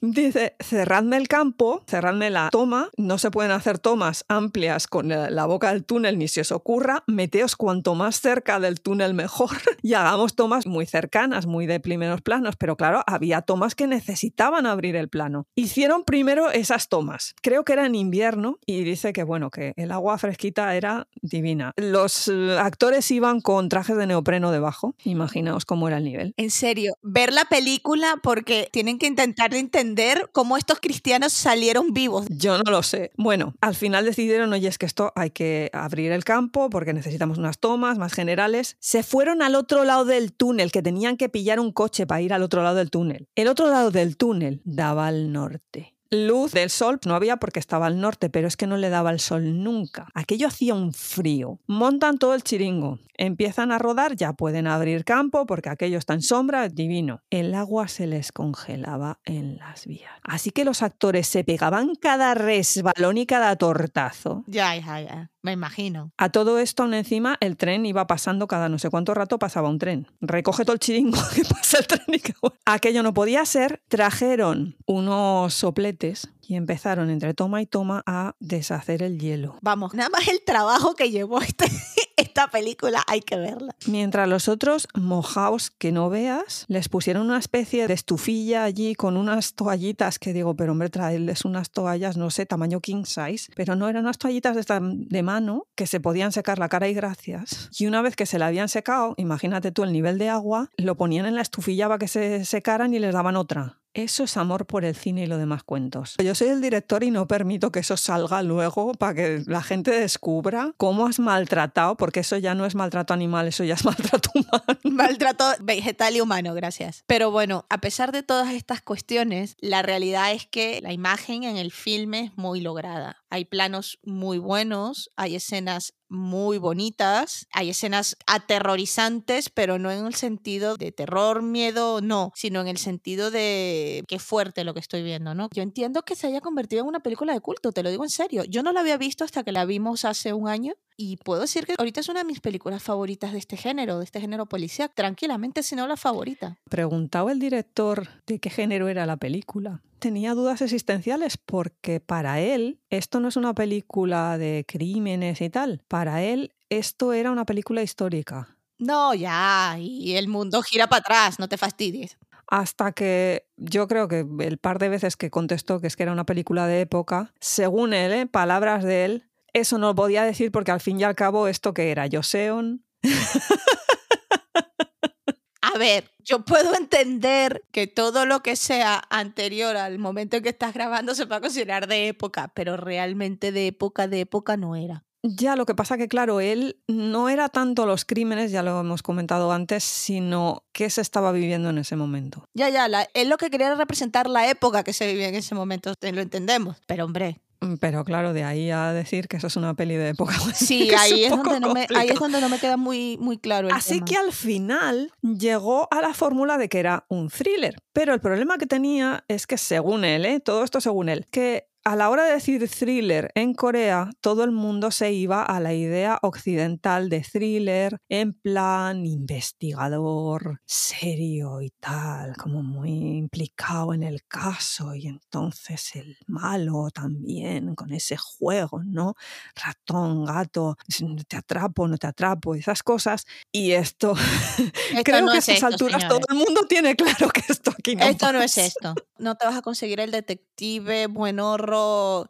[SPEAKER 1] Dice, cerradme el campo, cerradme la toma, no se pueden hacer tomas amplias con la boca del túnel ni si os ocurra, meteos cuanto más cerca del túnel mejor y hagamos tomas muy cercanas, muy de primeros planos, pero claro, había tomas que necesitaban abrir el plano. Hicieron primero esas tomas, creo que era en invierno y dice que bueno, que el agua fresquita era divina. Los eh, actores iban con trajes de neopreno debajo, imaginaos cómo era el nivel.
[SPEAKER 2] En serio, ver la película porque tienen que intentar entender cómo estos cristianos salieron vivos.
[SPEAKER 1] Yo no lo sé. Bueno, al final decidieron, oye, es que esto hay que abrir el campo porque necesitamos unas tomas más generales. Se fueron al otro lado del túnel, que tenían que pillar un coche para ir al otro lado del túnel. El otro lado del túnel daba al norte. Luz del sol no había porque estaba al norte, pero es que no le daba el sol nunca. Aquello hacía un frío. Montan todo el chiringo. Empiezan a rodar, ya pueden abrir campo porque aquello está en sombra, divino. El agua se les congelaba en las vías. Así que los actores se pegaban cada resbalón y cada tortazo.
[SPEAKER 2] Ya, ya, ya. Me imagino.
[SPEAKER 1] A todo esto, aún encima, el tren iba pasando cada no sé cuánto rato pasaba un tren. Recoge todo el chiringo que pasa el tren y que bueno. Aquello no podía ser. Trajeron unos sopletes y empezaron entre toma y toma a deshacer el hielo.
[SPEAKER 2] Vamos, nada más el trabajo que llevó este, esta película, hay que verla.
[SPEAKER 1] Mientras los otros, mojaos que no veas, les pusieron una especie de estufilla allí con unas toallitas que digo, pero hombre, traerles unas toallas, no sé, tamaño king size, pero no eran unas toallitas de, de mano que se podían secar la cara y gracias. Y una vez que se la habían secado, imagínate tú el nivel de agua, lo ponían en la estufilla para que se secaran y les daban otra. Eso es amor por el cine y lo demás cuentos. Yo soy el director y no permito que eso salga luego para que la gente descubra cómo has maltratado, porque eso ya no es maltrato animal, eso ya es maltrato humano.
[SPEAKER 2] Maltrato vegetal y humano, gracias. Pero bueno, a pesar de todas estas cuestiones, la realidad es que la imagen en el filme es muy lograda. Hay planos muy buenos, hay escenas muy bonitas, hay escenas aterrorizantes, pero no en el sentido de terror, miedo, no, sino en el sentido de qué fuerte lo que estoy viendo, ¿no? Yo entiendo que se haya convertido en una película de culto, te lo digo en serio. Yo no la había visto hasta que la vimos hace un año y puedo decir que ahorita es una de mis películas favoritas de este género, de este género policial, tranquilamente, si no la favorita.
[SPEAKER 1] Preguntaba el director de qué género era la película. Tenía dudas existenciales porque para él esto no es una película de crímenes y tal. Para él esto era una película histórica.
[SPEAKER 2] No, ya, y el mundo gira para atrás, no te fastidies.
[SPEAKER 1] Hasta que yo creo que el par de veces que contestó que es que era una película de época, según él, ¿eh? palabras de él, eso no lo podía decir porque al fin y al cabo esto que era Joseon.
[SPEAKER 2] A ver, yo puedo entender que todo lo que sea anterior al momento en que estás grabando se va a considerar de época, pero realmente de época, de época no era.
[SPEAKER 1] Ya, lo que pasa que, claro, él no era tanto los crímenes, ya lo hemos comentado antes, sino qué se estaba viviendo en ese momento.
[SPEAKER 2] Ya, ya, la, él lo que quería era representar la época que se vivía en ese momento, lo entendemos. Pero hombre,
[SPEAKER 1] Pero claro, de ahí a decir que eso es una peli de época.
[SPEAKER 2] Sí, ahí es, donde no me, ahí es
[SPEAKER 1] complicado.
[SPEAKER 2] donde no me queda muy, muy claro el
[SPEAKER 1] Así
[SPEAKER 2] tema.
[SPEAKER 1] que al final llegó a la fórmula de que era un thriller. Pero el problema que tenía es que según él, ¿eh? todo esto según él, que a la hora de decir thriller en Corea, todo el mundo se iba a la idea occidental de thriller en plan investigador, serio y tal, como muy implicado en el caso y entonces el malo también con ese juego, ¿no? Ratón, gato, te atrapo, no te atrapo, esas cosas. Y esto,
[SPEAKER 2] Esto
[SPEAKER 1] creo
[SPEAKER 2] no
[SPEAKER 1] que a
[SPEAKER 2] es
[SPEAKER 1] estas
[SPEAKER 2] esto,
[SPEAKER 1] alturas
[SPEAKER 2] señores.
[SPEAKER 1] todo el mundo tiene claro que esto aquí no
[SPEAKER 2] Esto no es
[SPEAKER 1] pasa.
[SPEAKER 2] esto. No te vas a conseguir el detective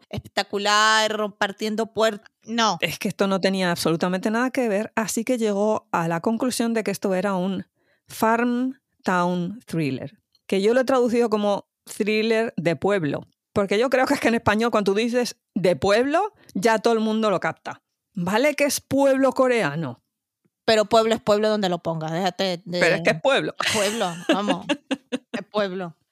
[SPEAKER 2] espectacular, partiendo puertas. No.
[SPEAKER 1] Es que esto no tenía absolutamente nada que ver, así que llegó a la conclusión de que esto era un Farm Town Thriller, que yo lo he traducido como thriller de pueblo, porque yo creo que es que en español cuando tú dices de pueblo, ya todo el mundo lo capta. ¿Vale que es pueblo coreano?
[SPEAKER 2] Pero pueblo es pueblo donde lo pongas. Déjate de.
[SPEAKER 1] Pero es que es pueblo.
[SPEAKER 2] pueblo, vamos. es pueblo.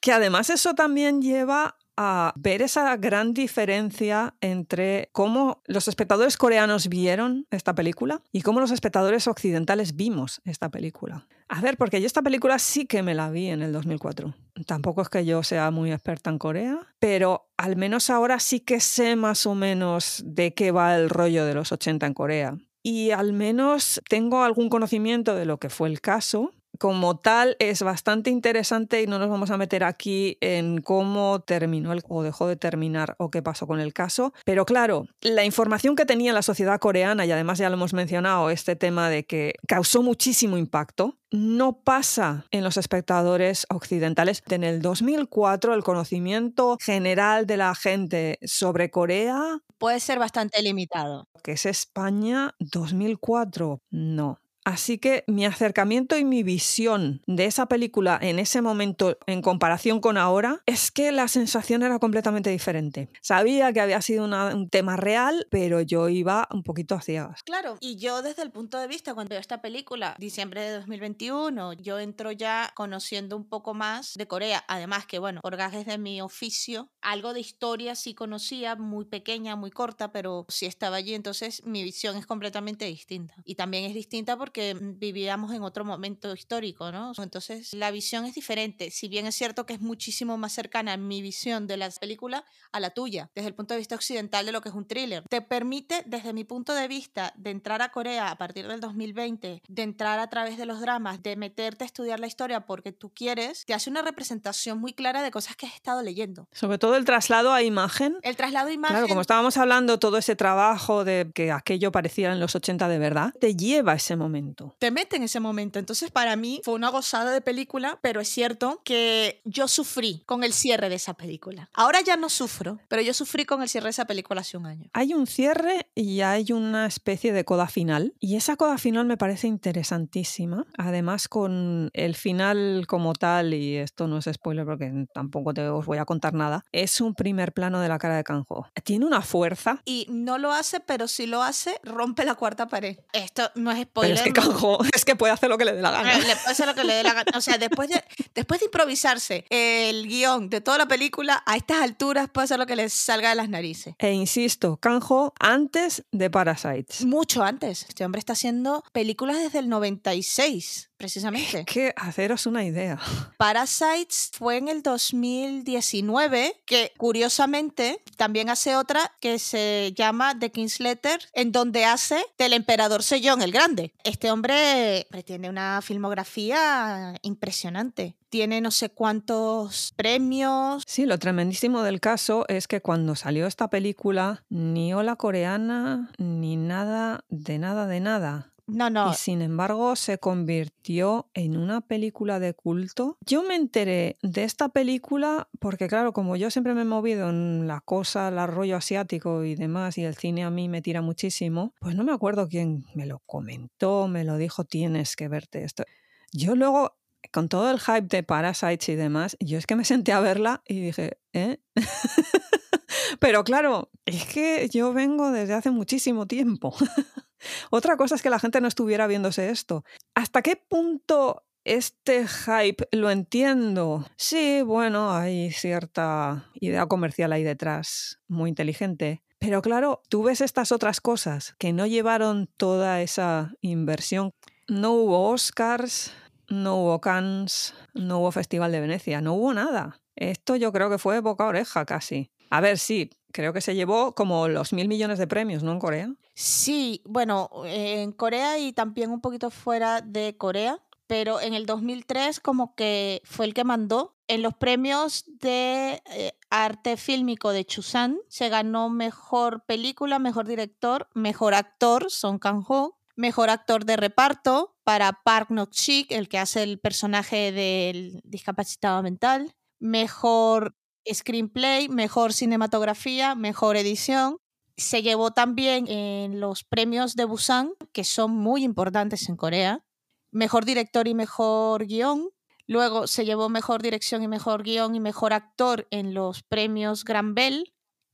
[SPEAKER 1] Que además eso también lleva a ver esa gran diferencia entre cómo los espectadores coreanos vieron esta película y cómo los espectadores occidentales vimos esta película. A ver, porque yo esta película sí que me la vi en el 2004. Tampoco es que yo sea muy experta en Corea, pero al menos ahora sí que sé más o menos de qué va el rollo de los 80 en Corea. Y al menos tengo algún conocimiento de lo que fue el caso, como tal es bastante interesante y no nos vamos a meter aquí en cómo terminó el, o dejó de terminar o qué pasó con el caso. Pero claro, la información que tenía la sociedad coreana, y además ya lo hemos mencionado, este tema de que causó muchísimo impacto, no pasa en los espectadores occidentales. En el 2004 el conocimiento general de la gente sobre Corea,
[SPEAKER 2] Puede ser bastante limitado.
[SPEAKER 1] que es España, 2004, no. Así que mi acercamiento y mi visión de esa película en ese momento en comparación con ahora es que la sensación era completamente diferente. Sabía que había sido una- un tema real, pero yo iba un poquito a ciegas.
[SPEAKER 2] Claro, y yo desde el punto de vista, cuando veo esta película, diciembre de 2021, yo entro ya conociendo un poco más de Corea. Además que, bueno, por gajes de mi oficio, algo de historia sí conocía, muy pequeña, muy corta, pero sí estaba allí, entonces mi visión es completamente distinta. Y también es distinta porque mm, vivíamos en otro momento histórico, ¿no? Entonces la visión es diferente. Si bien es cierto que es muchísimo más cercana mi visión de las películas a la tuya, desde el punto de vista occidental de lo que es un thriller. Te permite, desde mi punto de vista, de entrar a Corea a partir del 2020, de entrar a través de los dramas, de meterte a estudiar la historia porque tú quieres, te hace una representación muy clara de cosas que has estado leyendo.
[SPEAKER 1] Sobre todo el traslado a imagen.
[SPEAKER 2] El traslado de imagen
[SPEAKER 1] Claro, como estábamos hablando, todo ese trabajo de que aquello pareciera en los 80 de verdad, te lleva a ese momento.
[SPEAKER 2] Te mete en ese momento. Entonces, para mí fue una gozada de película, pero es cierto que yo sufrí con el cierre de esa película. Ahora ya no sufro, pero yo sufrí con el cierre de esa película hace un año.
[SPEAKER 1] Hay un cierre y hay una especie de coda final. Y esa coda final me parece interesantísima. Además, con el final como tal, y esto no es spoiler porque tampoco te os voy a contar nada, es un primer plano de la cara de Kanjo. Tiene una fuerza.
[SPEAKER 2] Y no lo hace, pero si lo hace, rompe la cuarta pared. Esto no es spoiler.
[SPEAKER 1] es que Kanjo es que puede hacer lo que le dé la gana.
[SPEAKER 2] Eh, Le puede hacer lo que le dé la gana. O sea, después de, después de improvisarse el guion de toda la película, a estas alturas puede hacer lo que le salga de las narices.
[SPEAKER 1] E insisto, Kanjo antes de Parasites.
[SPEAKER 2] Mucho antes. Este hombre está haciendo películas desde el 96, precisamente.
[SPEAKER 1] Que haceros una idea.
[SPEAKER 2] Parasites fue en el 2019, que curiosamente también hace otra que se llama The King's Letter, en donde hace del emperador Sejong el Grande. Este hombre tiene una filmografía impresionante. Tiene no sé cuántos premios.
[SPEAKER 1] Sí, lo tremendísimo del caso es que cuando salió esta película, ni ola coreana, ni nada, de nada, de nada.
[SPEAKER 2] No, no.
[SPEAKER 1] Y sin embargo se convirtió en una película de culto. Yo me enteré de esta película porque, claro, como yo siempre me he movido en la cosa, el rollo asiático y demás, y el cine a mí me tira muchísimo, pues no me acuerdo quién me lo comentó, me lo dijo, tienes que verte esto. Yo luego, con todo el hype de Parasites y demás, yo es que me senté a verla y dije, ¿eh? Pero claro, es que yo vengo desde hace muchísimo tiempo. Otra cosa es que la gente no estuviera viéndose esto. ¿Hasta qué punto este hype lo entiendo? Sí, bueno, hay cierta idea comercial ahí detrás, muy inteligente. Pero claro, tú ves estas otras cosas que no llevaron toda esa inversión. No hubo Oscars, no hubo Cannes, no hubo Festival de Venecia, no hubo nada. Esto yo creo que fue boca a oreja casi. A ver, sí, creo que se llevó como los mil millones de premios, ¿no? En Corea.
[SPEAKER 2] Sí, bueno, en Corea y también un poquito fuera de Corea, pero en el 2003 como que fue el que mandó. En los premios de eh, arte fílmico de Chusan se ganó mejor película, mejor director, mejor actor, Song Kang-ho, mejor actor de reparto para Park Nok-sik, el que hace el personaje del discapacitado mental, mejor screenplay, mejor cinematografía, mejor edición. Se llevó también en los premios de Busan, que son muy importantes en Corea, mejor director y mejor guion. Luego se llevó mejor dirección y mejor guion y mejor actor en los premios Gran Bell.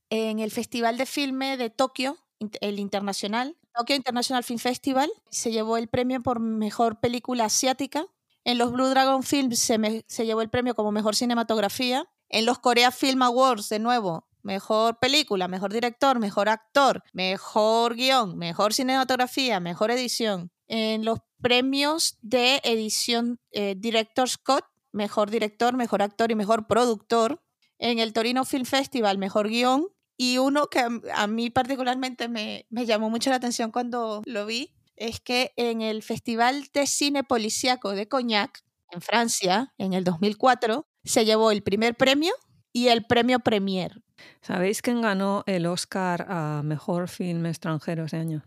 [SPEAKER 2] En el Festival de Filme de Tokio, el internacional, Tokyo International Film Festival, se llevó el premio por mejor película asiática. En los Blue Dragon Films se, se llevó el premio como mejor cinematografía. En los Korea Film Awards, de nuevo, mejor película, mejor director, mejor actor, mejor guion, mejor cinematografía, mejor edición. En los premios de edición eh, Director Scott, mejor director, mejor actor y mejor productor. En el Torino Film Festival, mejor guion. Y uno que a, mí particularmente me, me llamó mucho la atención cuando lo vi, es que en el Festival de Cine Policiaco de Cognac, en Francia, en el 2004, se llevó el primer premio y el premio Premier.
[SPEAKER 1] ¿Sabéis quién ganó el Oscar a Mejor Film Extranjero ese año?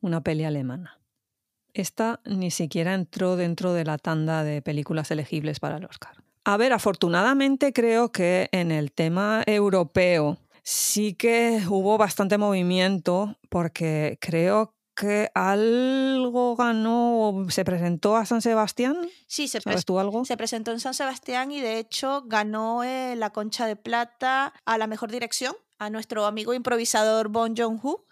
[SPEAKER 1] Una peli alemana. Esta ni siquiera entró dentro de la tanda de películas elegibles para el Oscar. A ver, afortunadamente creo que en el tema europeo sí que hubo bastante movimiento porque creo que algo ganó, o se presentó a San Sebastián.
[SPEAKER 2] Sí, se,
[SPEAKER 1] ¿Sabes tú algo?
[SPEAKER 2] se presentó en San Sebastián y de hecho ganó eh, la Concha de Plata a la mejor dirección, a nuestro amigo improvisador Bon Jong-ho.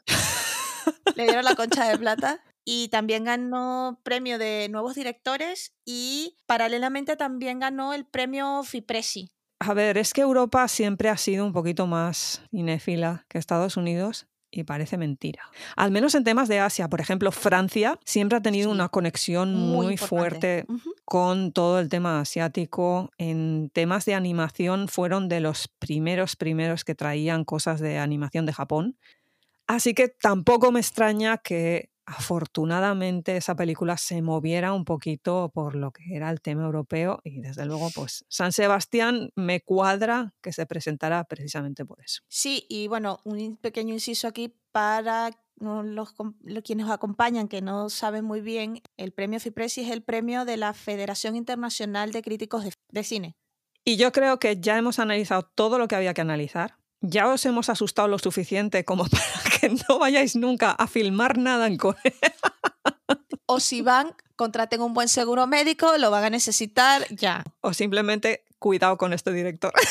[SPEAKER 2] Le dieron la Concha de Plata. Y también ganó premio de nuevos directores y paralelamente también ganó el premio Fipresi.
[SPEAKER 1] A ver, es que Europa siempre ha sido un poquito más cinéfila que Estados Unidos y parece mentira. Al menos en temas de Asia, por ejemplo, Francia siempre ha tenido
[SPEAKER 2] Sí,
[SPEAKER 1] una conexión muy, fuerte con todo el tema asiático. En temas de animación fueron de los primeros primeros que traían cosas de animación de Japón. Así que tampoco me extraña que afortunadamente esa película se moviera un poquito por lo que era el tema europeo y desde luego pues San Sebastián me cuadra que se presentara precisamente por eso.
[SPEAKER 2] Sí, y bueno, un pequeño inciso aquí para los, com- lo- quienes nos acompañan que no saben muy bien, el premio Fipresi es el premio de la Federación Internacional de Críticos de, de Cine.
[SPEAKER 1] Y yo creo que ya hemos analizado todo lo que había que analizar. Ya os hemos asustado lo suficiente como para no vayáis nunca a filmar nada en Corea.
[SPEAKER 2] O si van, contraten un buen seguro médico, lo van a necesitar ya.
[SPEAKER 1] O simplemente cuidado con este director.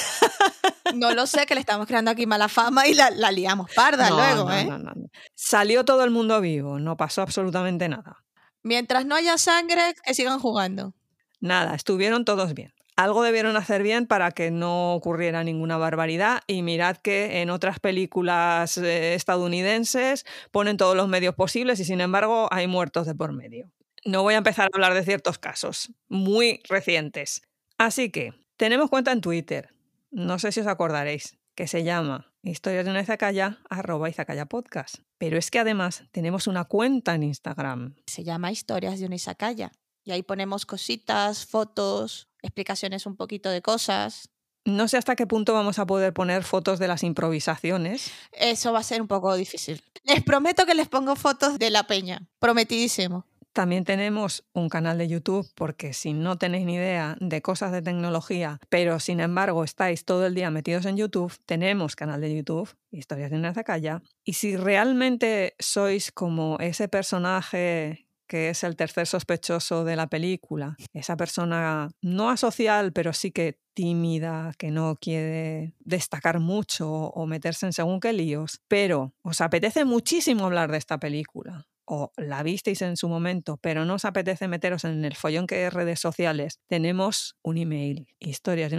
[SPEAKER 2] No lo sé, que le estamos creando aquí mala fama y la, la liamos parda
[SPEAKER 1] No,
[SPEAKER 2] luego,
[SPEAKER 1] no,
[SPEAKER 2] ¿eh?
[SPEAKER 1] no. Salió todo el mundo vivo, no pasó absolutamente nada.
[SPEAKER 2] Mientras no haya sangre, que sigan jugando.
[SPEAKER 1] Nada, estuvieron todos bien. Algo debieron hacer bien para que no ocurriera ninguna barbaridad y mirad que en otras películas eh, estadounidenses ponen todos los medios posibles y sin embargo hay muertos de por medio. No voy a empezar a hablar de ciertos casos muy recientes. Así que tenemos cuenta en Twitter, no sé si os acordaréis, que se llama Historias de una Izacaya, arroba Izacaya Podcast. Pero es que además tenemos una cuenta en Instagram.
[SPEAKER 2] Se llama Historias de una Izakaya. Y ahí ponemos cositas, fotos, explicaciones un poquito de cosas.
[SPEAKER 1] No sé hasta qué punto vamos a poder poner fotos de las improvisaciones.
[SPEAKER 2] Eso va a ser un poco difícil. Les prometo que les pongo fotos de la peña. Prometidísimo.
[SPEAKER 1] También tenemos un canal de YouTube porque si no tenéis ni idea de cosas de tecnología, pero sin embargo estáis todo el día metidos en YouTube, tenemos canal de YouTube, Historias de una Zacaya. Y si realmente sois como ese personaje que es el tercer sospechoso de la película, esa persona no asocial, pero sí que tímida, que no quiere destacar mucho o meterse en según qué líos, pero os apetece muchísimo hablar de esta película o la visteis en su momento, pero no os apetece meteros en el follón que es redes sociales, tenemos un email, historias de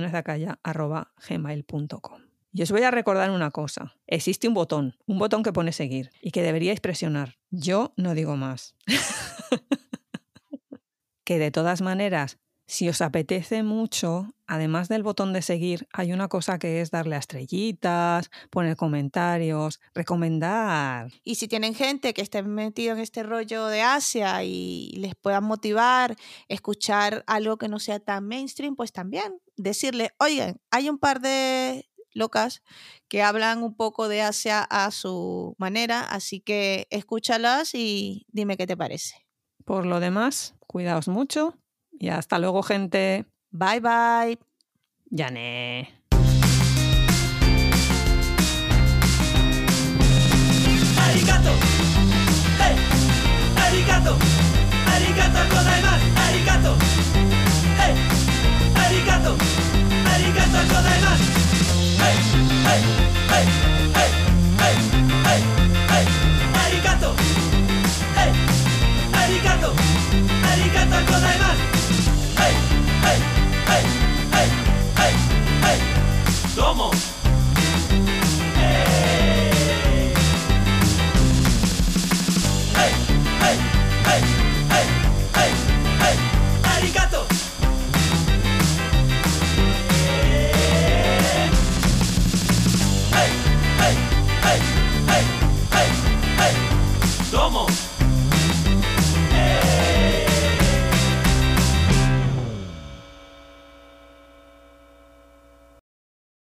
[SPEAKER 1] gmail.com. Y os voy a recordar una cosa. Existe un botón, un botón que pone seguir y que deberíais presionar. Yo no digo más. que de todas maneras, si os apetece mucho, además del botón de seguir, hay una cosa que es darle a estrellitas, poner comentarios, recomendar.
[SPEAKER 2] Y si tienen gente que esté metido en este rollo de Asia y les puedan motivar, escuchar algo que no sea tan mainstream, pues también decirle, oigan, hay un par de locas que hablan un poco de Asia a su manera, así que escúchalas y dime qué te parece.
[SPEAKER 1] Por lo demás, cuidaos mucho y hasta luego, gente.
[SPEAKER 2] Bye bye.
[SPEAKER 1] Yané.
[SPEAKER 3] Arigato. Hey. Arigato. Arigato gozaimasu. Arigato. Hey. Arigato. Arigato gozaimasu. どうも